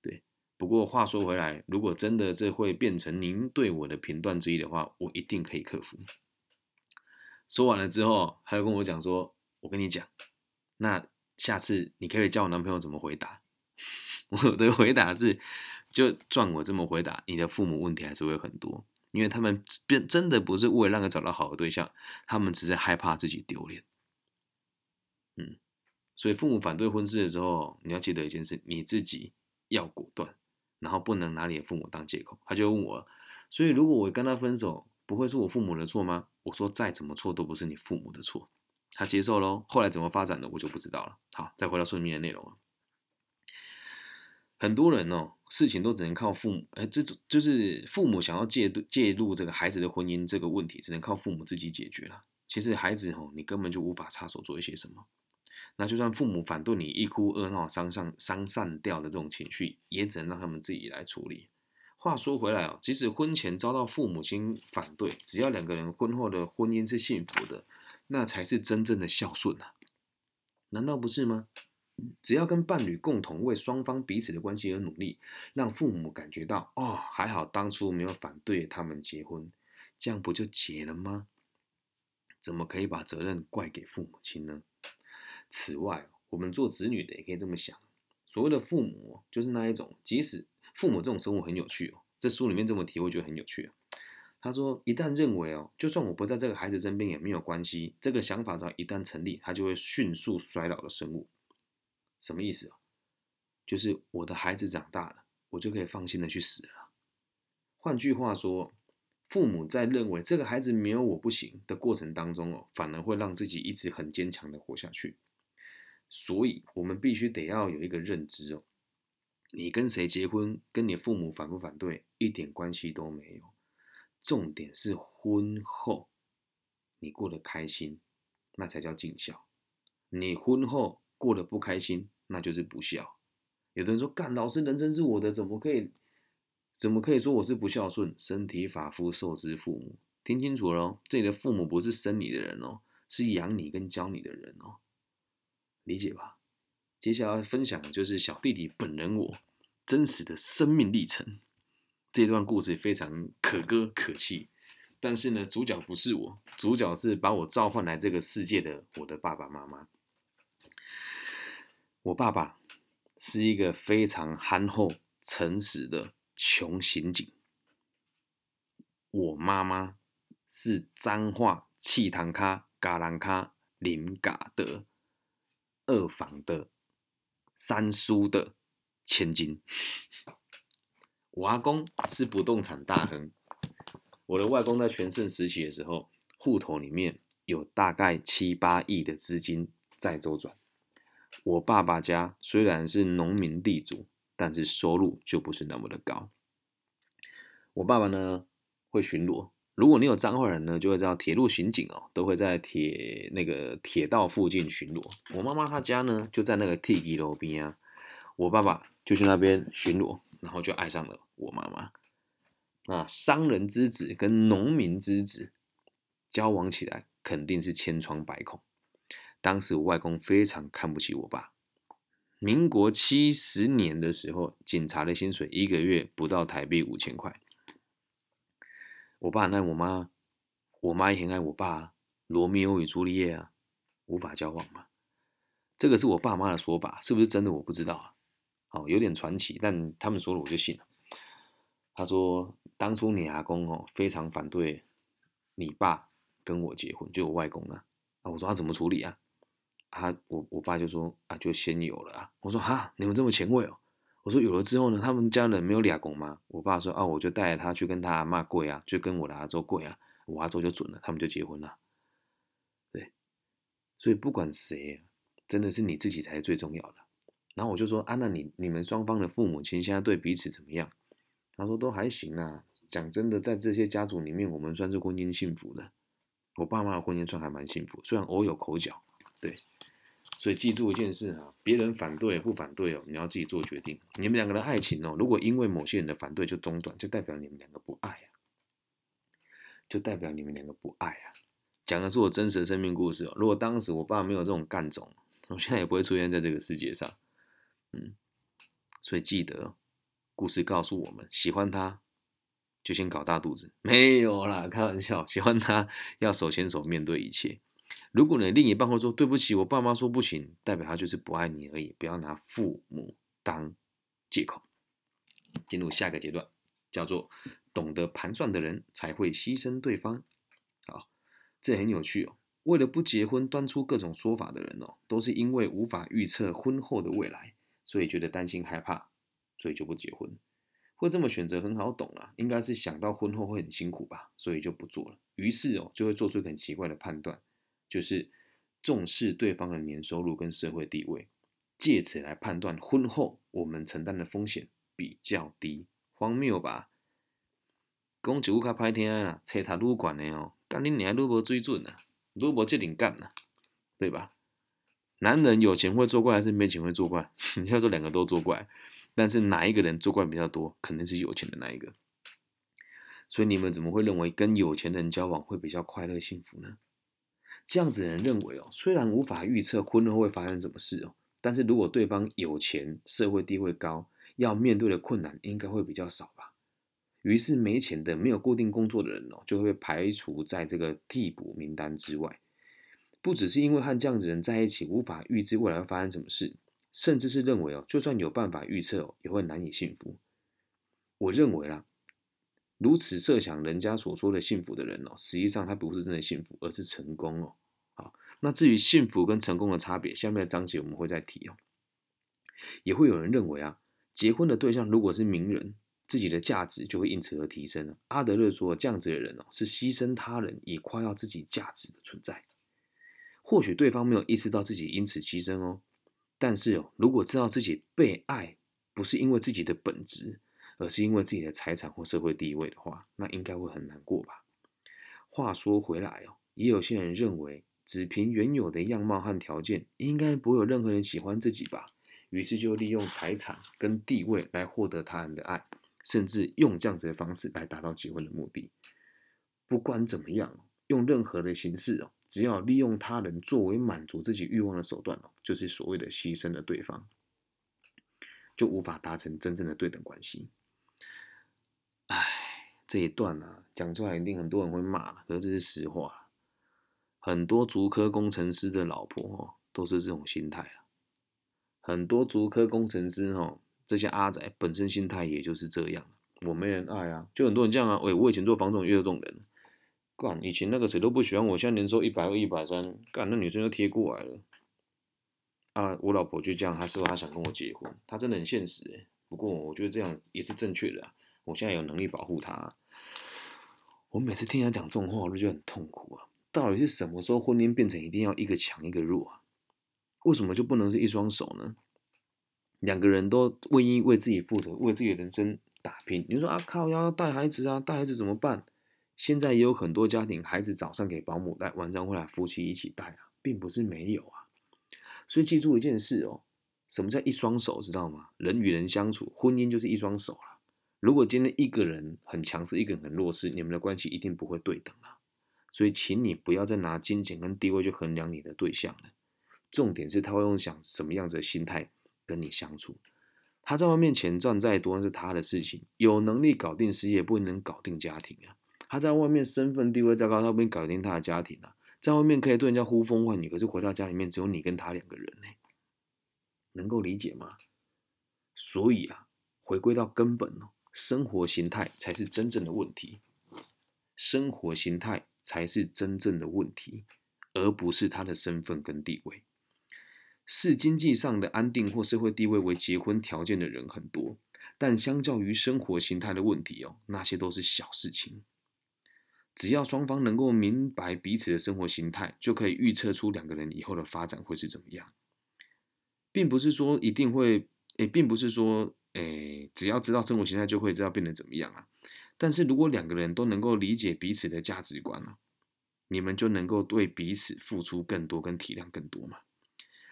对，不过话说回来，如果真的这会变成您对我的评断之一的话，我一定可以克服。说完了之后，他又跟我讲说：“我跟你讲，那下次你可以教我男朋友怎么回答。”我的回答是，就撞我这么回答，你的父母问题还是会很多，因为他们真真的不是为了让你找到好的对象，他们只是害怕自己丢脸。嗯，所以父母反对婚事的时候，你要记得一件事，你自己要果断，然后不能拿你的父母当借口。他就问我，所以如果我跟他分手，不会是我父母的错吗？我说再怎么错都不是你父母的错。他接受喽，后来怎么发展的我就不知道了。好，再回到书里面的内容。很多人哦，事情都只能靠父母，哎，这种就是父母想要介入介入这个孩子的婚姻这个问题，只能靠父母自己解决了。其实孩子哦，你根本就无法插手做一些什么。那就算父母反对你一哭二闹伤上伤散掉的这种情绪，也只能让他们自己来处理。话说回来哦，即使婚前遭到父母亲反对，只要两个人婚后的婚姻是幸福的，那才是真正的孝顺呐，难道不是吗？只要跟伴侣共同为双方彼此的关系而努力，让父母感觉到哦，还好当初没有反对他们结婚，这样不就结了吗？怎么可以把责任怪给父母亲呢？此外，我们做子女的也可以这么想：所谓的父母，就是那一种，即使父母这种生物很有趣哦，这书里面这么提，我觉得很有趣。他说，一旦认为哦，就算我不在这个孩子身边也没有关系，这个想法只要一旦成立，他就会迅速衰老的生物。什么意思？就是我的孩子长大了，我就可以放心的去死了。换句话说，父母在认为这个孩子没有我不行的过程当中哦，反而会让自己一直很坚强的活下去。所以，我们必须得要有一个认知哦，你跟谁结婚，跟你父母反不反对一点关系都没有。重点是婚后你过得开心，那才叫尽孝。你婚后过得不开心。那就是不孝。有的人说：“干，老师，人生是我的，怎么可以，怎么可以说我是不孝顺？身体发肤受之父母，听清楚了哦，这里的父母不是生你的人哦，是养你跟教你的人哦，理解吧？接下来分享的就是小弟弟本人我真实的生命历程。这段故事非常可歌可泣，但是呢，主角不是我，主角是把我召唤来这个世界的我的爸爸妈妈。”我爸爸是一个非常憨厚、诚实的穷刑警。我妈妈是彰化气塘卡嘎兰卡林嘎的二房的三叔的千金。我阿公是不动产大亨。我的外公在全盛时期的时候，户头里面有大概七八亿的资金在周转。我爸爸家虽然是农民地主，但是收入就不是那么的高。我爸爸呢？会巡逻。如果你有彰化人呢，就会知道铁路巡警哦，都会在铁那个铁道附近巡逻。我妈妈她家呢，就在那个 T 一楼边啊。我爸爸就去那边巡逻，然后就爱上了我妈妈。那商人之子跟农民之子交往起来，肯定是千疮百孔。当时我外公非常看不起我爸。民国七十年的时候，警察的薪水一个月不到台币五千块。我爸爱我妈，我妈也很爱我爸。罗密欧与朱丽叶啊，无法交往嘛？这个是我爸妈的说法，是不是真的我不知道啊。好，有点传奇，但他们说了我就信了。他说，当初你阿公哦非常反对你爸跟我结婚，就我外公啊。啊，我说他怎么处理啊？他我我爸就说啊，就先有了啊。我说哈，你们这么前卫哦。我说有了之后呢，他们家人没有俩公吗？我爸说啊，我就带着他去跟他阿妈跪啊，就跟我的阿周跪啊，我阿周就准了，他们就结婚了。对，所以不管谁，真的是你自己才是最重要的。然后我就说啊，那你你们双方的父母亲现在对彼此怎么样？他说都还行啊。讲真的，在这些家族里面，我们算是婚姻幸福的。我爸妈的婚姻算还蛮幸福，虽然偶有口角。对。所以记住一件事啊，别人反对不反对哦，你要自己做决定。你们两个的爱情哦，如果因为某些人的反对就中断，就代表你们两个不爱啊，就代表你们两个不爱啊。讲的是我真实的生命故事哦。如果当时我爸没有这种干种，我现在也不会出现在这个世界上。嗯，所以记得，故事告诉我们，喜欢他就先搞大肚子，没有啦，开玩笑。喜欢他要手牵手面对一切。如果你另一半会说对不起，我爸妈说不行，代表他就是不爱你而已。不要拿父母当借口。进入下个阶段，叫做懂得盘算的人才会牺牲对方。好，这很有趣哦。为了不结婚，端出各种说法的人哦，都是因为无法预测婚后的未来，所以觉得担心害怕，所以就不结婚。会这么选择很好懂啊，应该是想到婚后会很辛苦吧，所以就不做了。于是哦，就会做出很奇怪的判断。就是重视对方的年收入跟社会地位，借此来判断婚后我们承担的风险比较低，荒谬吧？讲一句较歹听啦，找他撸管的哦，干你娘撸无水准啊，撸无这点干呐，对吧？男人有钱会作怪还是没钱会作怪？你要说两个都作怪，但是哪一个人作怪比较多？肯定是有钱的那一个。所以你们怎么会认为跟有钱人交往会比较快乐幸福呢？这样子的人认为哦，虽然无法预测婚后会发生什么事哦，但是如果对方有钱、社会地位高，要面对的困难应该会比较少吧。于是没钱的、没有固定工作的人哦，就会被排除在这个替补名单之外。不只是因为和这样子人在一起无法预知未来会发生什么事，甚至是认为哦，就算有办法预测哦，也会难以幸福。我认为啦。如此设想人家所说的幸福的人哦，实际上他不是真的幸福，而是成功哦。好，那至于幸福跟成功的差别，下面的章节我们会再提哦。也会有人认为啊，结婚的对象如果是名人，自己的价值就会因此而提升阿德勒说，这样子的人哦，是牺牲他人以夸耀自己价值的存在。或许对方没有意识到自己因此牺牲哦，但是哦，如果知道自己被爱不是因为自己的本质。而是因为自己的财产或社会地位的话，那应该会很难过吧？话说回来哦，也有些人认为，只凭原有的样貌和条件，应该不会有任何人喜欢自己吧？于是就利用财产跟地位来获得他人的爱，甚至用这样子的方式来达到结婚的目的。不管怎么样，用任何的形式哦，只要利用他人作为满足自己欲望的手段哦，就是所谓的牺牲了对方，就无法达成真正的对等关系。唉，这一段啊，讲出来一定很多人会骂，可是这是实话。很多足科工程师的老婆哦，都是这种心态啊。很多足科工程师哦，这些阿仔本身心态也就是这样，我没人爱啊，就很多人这样啊。喂，我以前做房总遇到这种人，干，以前那个谁都不喜欢我，现在年收一百二、一百三，干，那女生又贴过来了。啊，我老婆就这样，她说她想跟我结婚，她真的很现实哎。不过我觉得这样也是正确的啊，我现在有能力保护她。我每次听她讲这种话，我就觉得很痛苦啊。到底是什么时候婚姻变成一定要一个强一个弱啊？为什么就不能是一双手呢？两个人都愿意为自己负责，为自己的人生打拼。你说啊，靠，要带孩子啊，带孩子怎么办？现在也有很多家庭，孩子早上给保姆带，晚上会来夫妻一起带啊，并不是没有啊。所以记住一件事哦，什么叫一双手？知道吗？人与人相处，婚姻就是一双手了。如果今天一个人很强势，一个人很弱势，你们的关系一定不会对等啊。所以，请你不要再拿金钱跟地位去衡量你的对象了。重点是他会用想什么样子的心态跟你相处。他在外面钱赚再多是他的事情，有能力搞定事业，不能搞定家庭啊。他在外面身份地位再高，他不能搞定他的家庭啊。在外面可以对人家呼风唤雨，可是回到家里面只有你跟他两个人呢，能够理解吗？所以啊，回归到根本哦，生活形态才是真正的问题，生活形态才是真正的问题，而不是他的身份跟地位。视经济上的安定或社会地位为结婚条件的人很多，但相较于生活形态的问题哦，那些都是小事情。只要双方能够明白彼此的生活形态，就可以预测出两个人以后的发展会是怎么样，并不是说一定会，诶，并不是说，诶，只要知道生活形态就会知道变得怎么样啊。但是如果两个人都能够理解彼此的价值观了，你们就能够对彼此付出更多跟体谅更多嘛。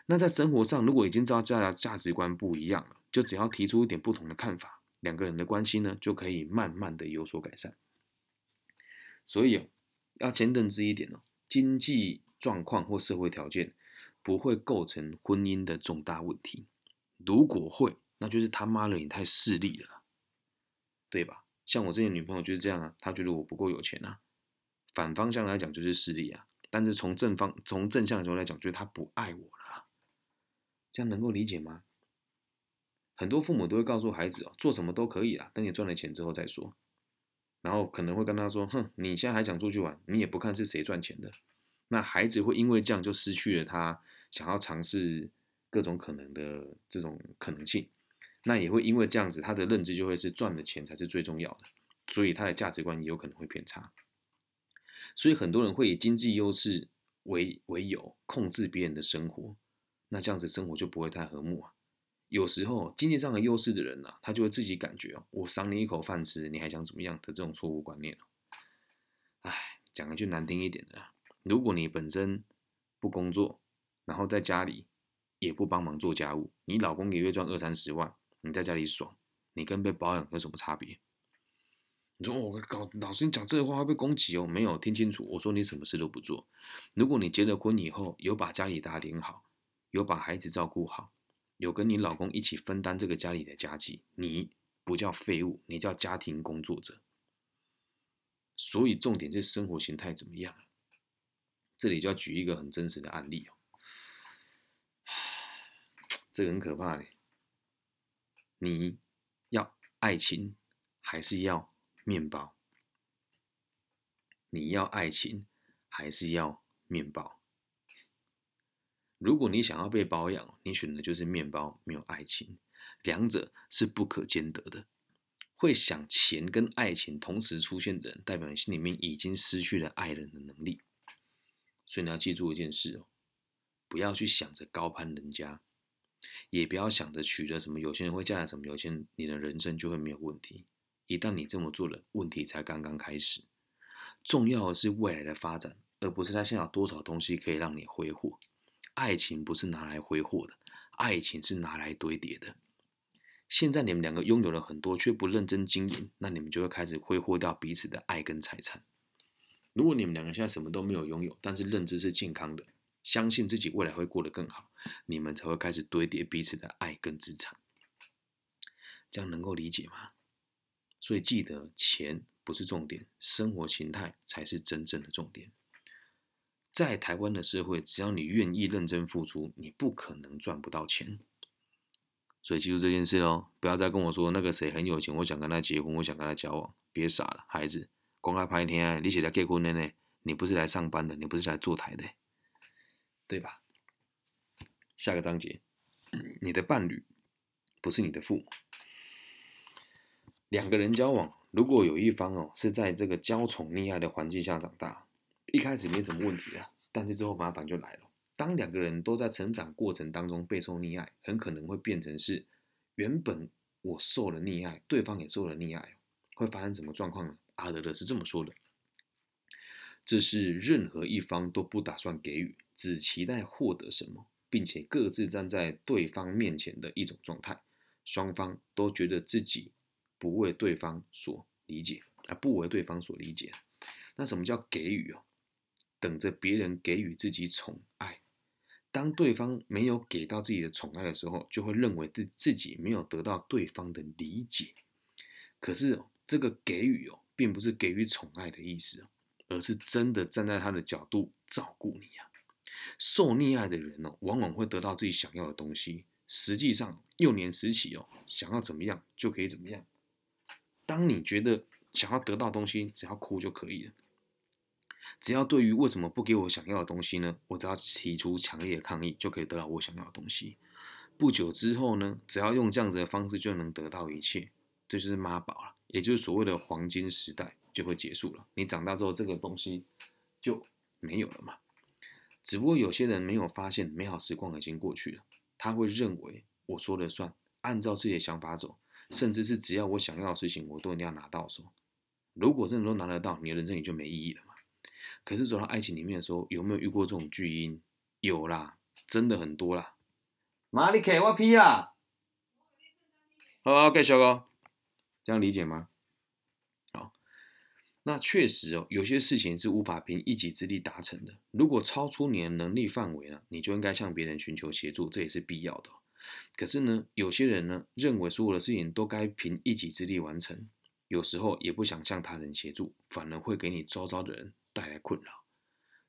那在生活上，如果已经知道大家价值观不一样了，就只要提出一点不同的看法，两个人的关系呢就可以慢慢的有所改善。所以要先认知一点哦，经济状况或社会条件不会构成婚姻的重大问题。如果会，那就是他妈的你太势利了，对吧？像我之前女朋友就是这样啊，她觉得我不够有钱啊。反方向来讲就是势利啊，但是从正方从正向的角度来讲，就是她不爱我了。这样能够理解吗？很多父母都会告诉孩子哦，做什么都可以啊，等你赚了钱之后再说。然后可能会跟他说：“哼，你现在还想出去玩？你也不看是谁赚钱的。”那孩子会因为这样就失去了他想要尝试各种可能的这种可能性。那也会因为这样子，他的认知就会是赚的钱才是最重要的，所以他的价值观也有可能会偏差。所以很多人会以经济优势为为由控制别人的生活，那这样子生活就不会太和睦啊。有时候经济上的优势的人呢，他就会自己感觉哦，我赏你一口饭吃，你还想怎么样的这种错误观念。哎，讲一句难听一点的，如果你本身不工作，然后在家里也不帮忙做家务，你老公一个月赚二三十万，你在家里爽，你跟被包养有什么差别？你说我搞老师，你讲这个话会被攻击哦。没有听清楚，我说你什么事都不做。如果你结了婚以后，有把家里打点好，有把孩子照顾好。有跟你老公一起分担这个家里的家计，你不叫废物，你叫家庭工作者。所以重点是生活形态怎么样？这里就要举一个很真实的案例哦，这个很可怕的。你要爱情还是要面包？你要爱情还是要面包？如果你想要被包养，你选的就是面包，没有爱情，两者是不可兼得的。会想钱跟爱情同时出现的人，代表你心里面已经失去了爱人的能力。所以你要记住一件事哦，不要去想着高攀人家，也不要想着取得什么有钱人会嫁来什么有钱人，你的人生就会没有问题。一旦你这么做了，问题才刚刚开始。重要的是未来的发展，而不是他现在有多少东西可以让你挥霍。爱情不是拿来挥霍的，爱情是拿来堆叠的。现在你们两个拥有了很多，却不认真经营，那你们就会开始挥霍掉彼此的爱跟财产。如果你们两个现在什么都没有拥有，但是认知是健康的，相信自己未来会过得更好，你们才会开始堆叠彼此的爱跟资产。这样能够理解吗？所以记得，钱不是重点，生活形态才是真正的重点。在台湾的社会，只要你愿意认真付出，你不可能赚不到钱。所以记住这件事哦，不要再跟我说那个谁很有钱，我想跟他结婚，我想跟他交往，别傻了，孩子，公开拍天，你写来结婚的呢？你不是来上班的，你不是来坐台的，对吧？下个章节，你的伴侣不是你的父母。两个人交往，如果有一方哦是在这个娇宠溺爱的环境下长大，一开始没什么问题啊，但是之后麻烦就来了。当两个人都在成长过程当中备受溺爱，很可能会变成是原本我受了溺爱，对方也受了溺爱，会发生什么状况呢？阿德勒是这么说的：这是任何一方都不打算给予，只期待获得什么，并且各自站在对方面前的一种状态。双方都觉得自己不为对方所理解，啊，不为对方所理解。那什么叫给予哦？等着别人给予自己宠爱。当对方没有给到自己的宠爱的时候，就会认为自自己没有得到对方的理解。可是这个给予哦，并不是给予宠爱的意思哦，而是真的站在他的角度照顾你啊。受溺爱的人哦，往往会得到自己想要的东西。实际上，幼年时期哦，想要怎么样就可以怎么样。当你觉得想要得到东西，只要哭就可以了。只要对于为什么不给我想要的东西呢？我只要提出强烈的抗议，就可以得到我想要的东西。不久之后呢，只要用这样子的方式就能得到一切，这就是妈宝了，也就是所谓的黄金时代就会结束了。你长大之后，这个东西就没有了嘛。只不过有些人没有发现，美好时光已经过去了，他会认为我说了算，按照自己的想法走，甚至是只要我想要的事情，我都一定要拿到手。如果真的都拿得到，你的人生也就没意义了嘛。可是走到爱情里面的时候，有没有遇过这种巨婴？有啦，真的很多啦。马里克，我批啦。好，OK，小哥，这样理解吗？那确实哦，有些事情是无法凭一己之力达成的。如果超出你的能力范围了，你就应该向别人寻求协助，这也是必要的。可是呢，有些人呢，认为所有的事情都该凭一己之力完成，有时候也不想向他人协助，反而会给你周遭的人。带来困扰，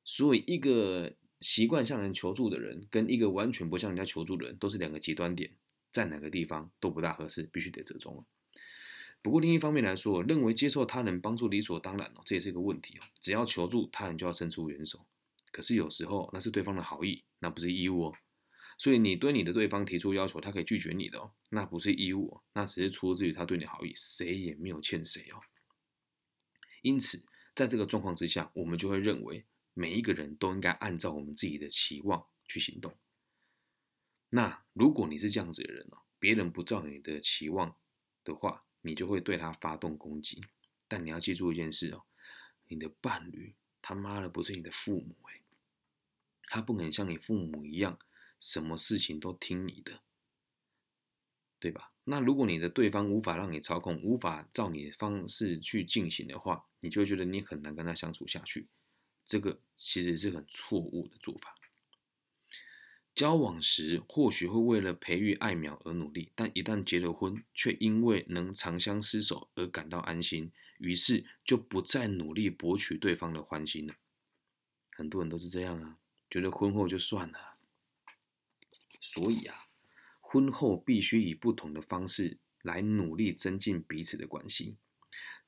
所以一个习惯向人求助的人，跟一个完全不向人家求助的人，都是两个极端点，在哪个地方都不大合适，必须得折中不过另一方面来说，认为接受他人帮助理所当然哦，这也是一个问题哦。只要求助他人就要伸出援手，可是有时候那是对方的好意，那不是义务哦。所以你对你的对方提出要求，他可以拒绝你的哦，那不是义务哦，那只是出自于他对你好意，谁也没有欠谁哦。因此。在这个状况之下，我们就会认为每一个人都应该按照我们自己的期望去行动。那如果你是这样子的人哦，别人不照你的期望的话，你就会对他发动攻击。但你要记住一件事哦，你的伴侣他妈的不是你的父母诶，他不可能像你父母一样，什么事情都听你的，对吧？那如果你的对方无法让你操控，无法照你的方式去进行的话，你就会觉得你很难跟他相处下去。这个其实是很错误的做法。交往时或许会为了培育爱苗而努力，但一旦结了婚，却因为能长相厮守而感到安心，于是就不再努力博取对方的欢心了。很多人都是这样啊，觉得婚后就算了。所以啊。婚后必须以不同的方式来努力增进彼此的关系。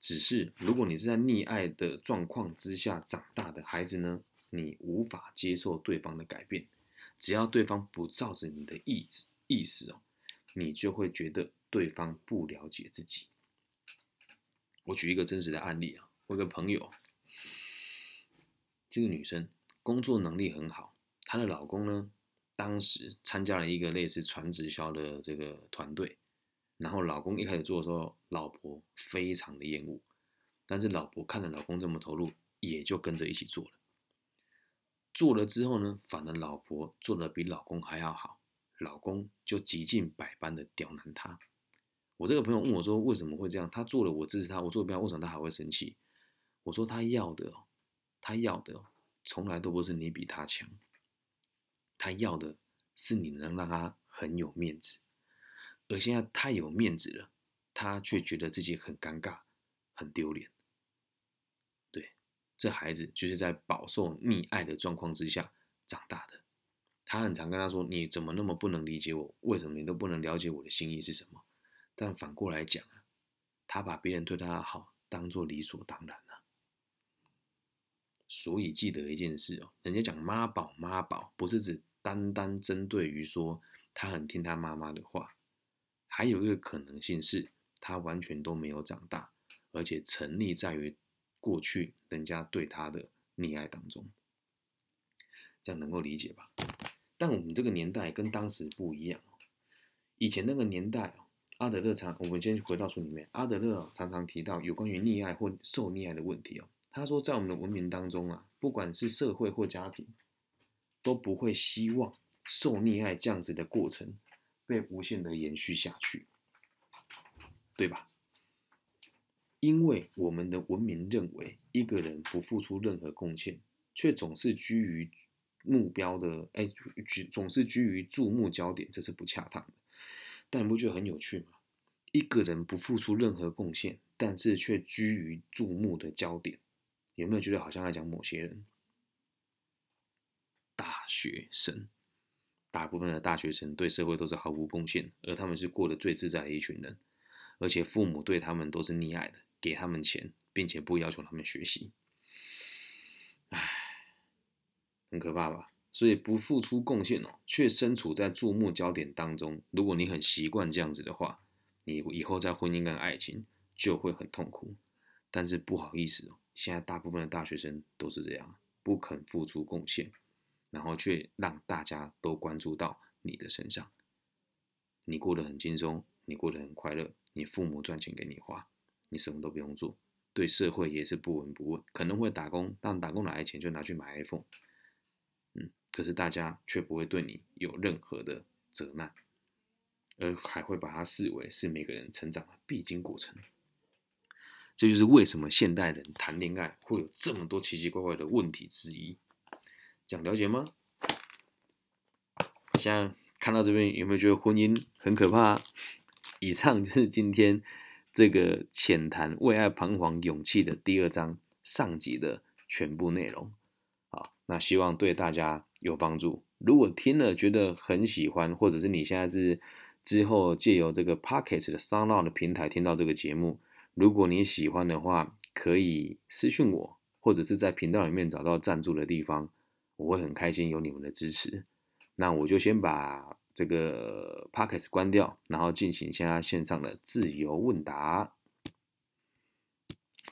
只是如果你是在溺爱的状况之下长大的孩子呢，你无法接受对方的改变。只要对方不照着你的意志意思哦，你就会觉得对方不了解自己。我举一个真实的案例啊，我有个朋友，这个女生工作能力很好，她的老公呢？当时参加了一个类似传直销的这个团队，然后老公一开始做的时候，老婆非常的厌恶，但是老婆看着老公这么投入，也就跟着一起做了。做了之后呢，反而老婆做的比老公还要好，老公就极尽百般的刁难她。我这个朋友问我说：“为什么会这样？他做了我支持他，我做不了，为什么他还会生气？”我说：“他要的，他要的，从来都不是你比他强。”他要的是你能让他很有面子，而现在太有面子了，他却觉得自己很尴尬、很丢脸。这孩子就是在饱受溺爱的状况之下长大的。他很常跟他说：“你怎么那么不能理解我？为什么你都不能了解我的心意是什么？”但反过来讲啊，他把别人对他的好当做理所当然了。所以记得一件事哦，人家讲妈宝妈宝，不是指单单针对于说他很听他妈妈的话，还有一个可能性是他完全都没有长大，而且沉溺在于过去人家对他的溺爱当中。这样能够理解吧？但我们这个年代跟当时不一样以前那个年代哦，阿德勒常，我们先回到书里面，阿德勒常常提到有关于溺爱或受溺爱的问题哦。他说，在我们的文明当中啊，不管是社会或家庭，都不会希望受溺爱这样子的过程被无限的延续下去，对吧？因为我们的文明认为，一个人不付出任何贡献，却总是居于。目标的哎，居总是居于注目焦点，这是不恰当的。但你不觉得很有趣吗？一个人不付出任何贡献，但是却居于注目的焦点，有没有觉得好像在讲某些人？大学生，大部分的大学生对社会都是毫无贡献，而他们是过得最自在的一群人，而且父母对他们都是溺爱的，给他们钱，并且不要求他们学习。唉。很可怕吧？所以不付出贡献哦，却身处在注目焦点当中。如果你很习惯这样子的话，你以后在婚姻跟爱情就会很痛苦。但是不好意思哦，现在大部分的大学生都是这样，不肯付出贡献，然后却让大家都关注到你的身上。你过得很轻松，你过得很快乐，你父母赚钱给你花，你什么都不用做，对社会也是不闻不问，可能会打工，但打工来钱就拿去买 iPhone 嗯。可是大家却不会对你有任何的责难，而还会把它视为是每个人成长的必经过程。这就是为什么现代人谈恋爱会有这么多奇奇怪怪的问题之一。讲了解吗？现在看到这边有没有觉得婚姻很可怕？以上就是今天这个浅谈为爱彷徨勇气的第二章上集的全部内容。好，那希望对大家。有帮助。如果听了觉得很喜欢，或者是你现在是之后借由这个 Pocket 的 SoundOn 的平台听到这个节目，如果你喜欢的话，可以私信我，或者是在频道里面找到赞助的地方，我会很开心有你们的支持。那我就先把这个 Pocket 关掉，然后进行现在线上的自由问答。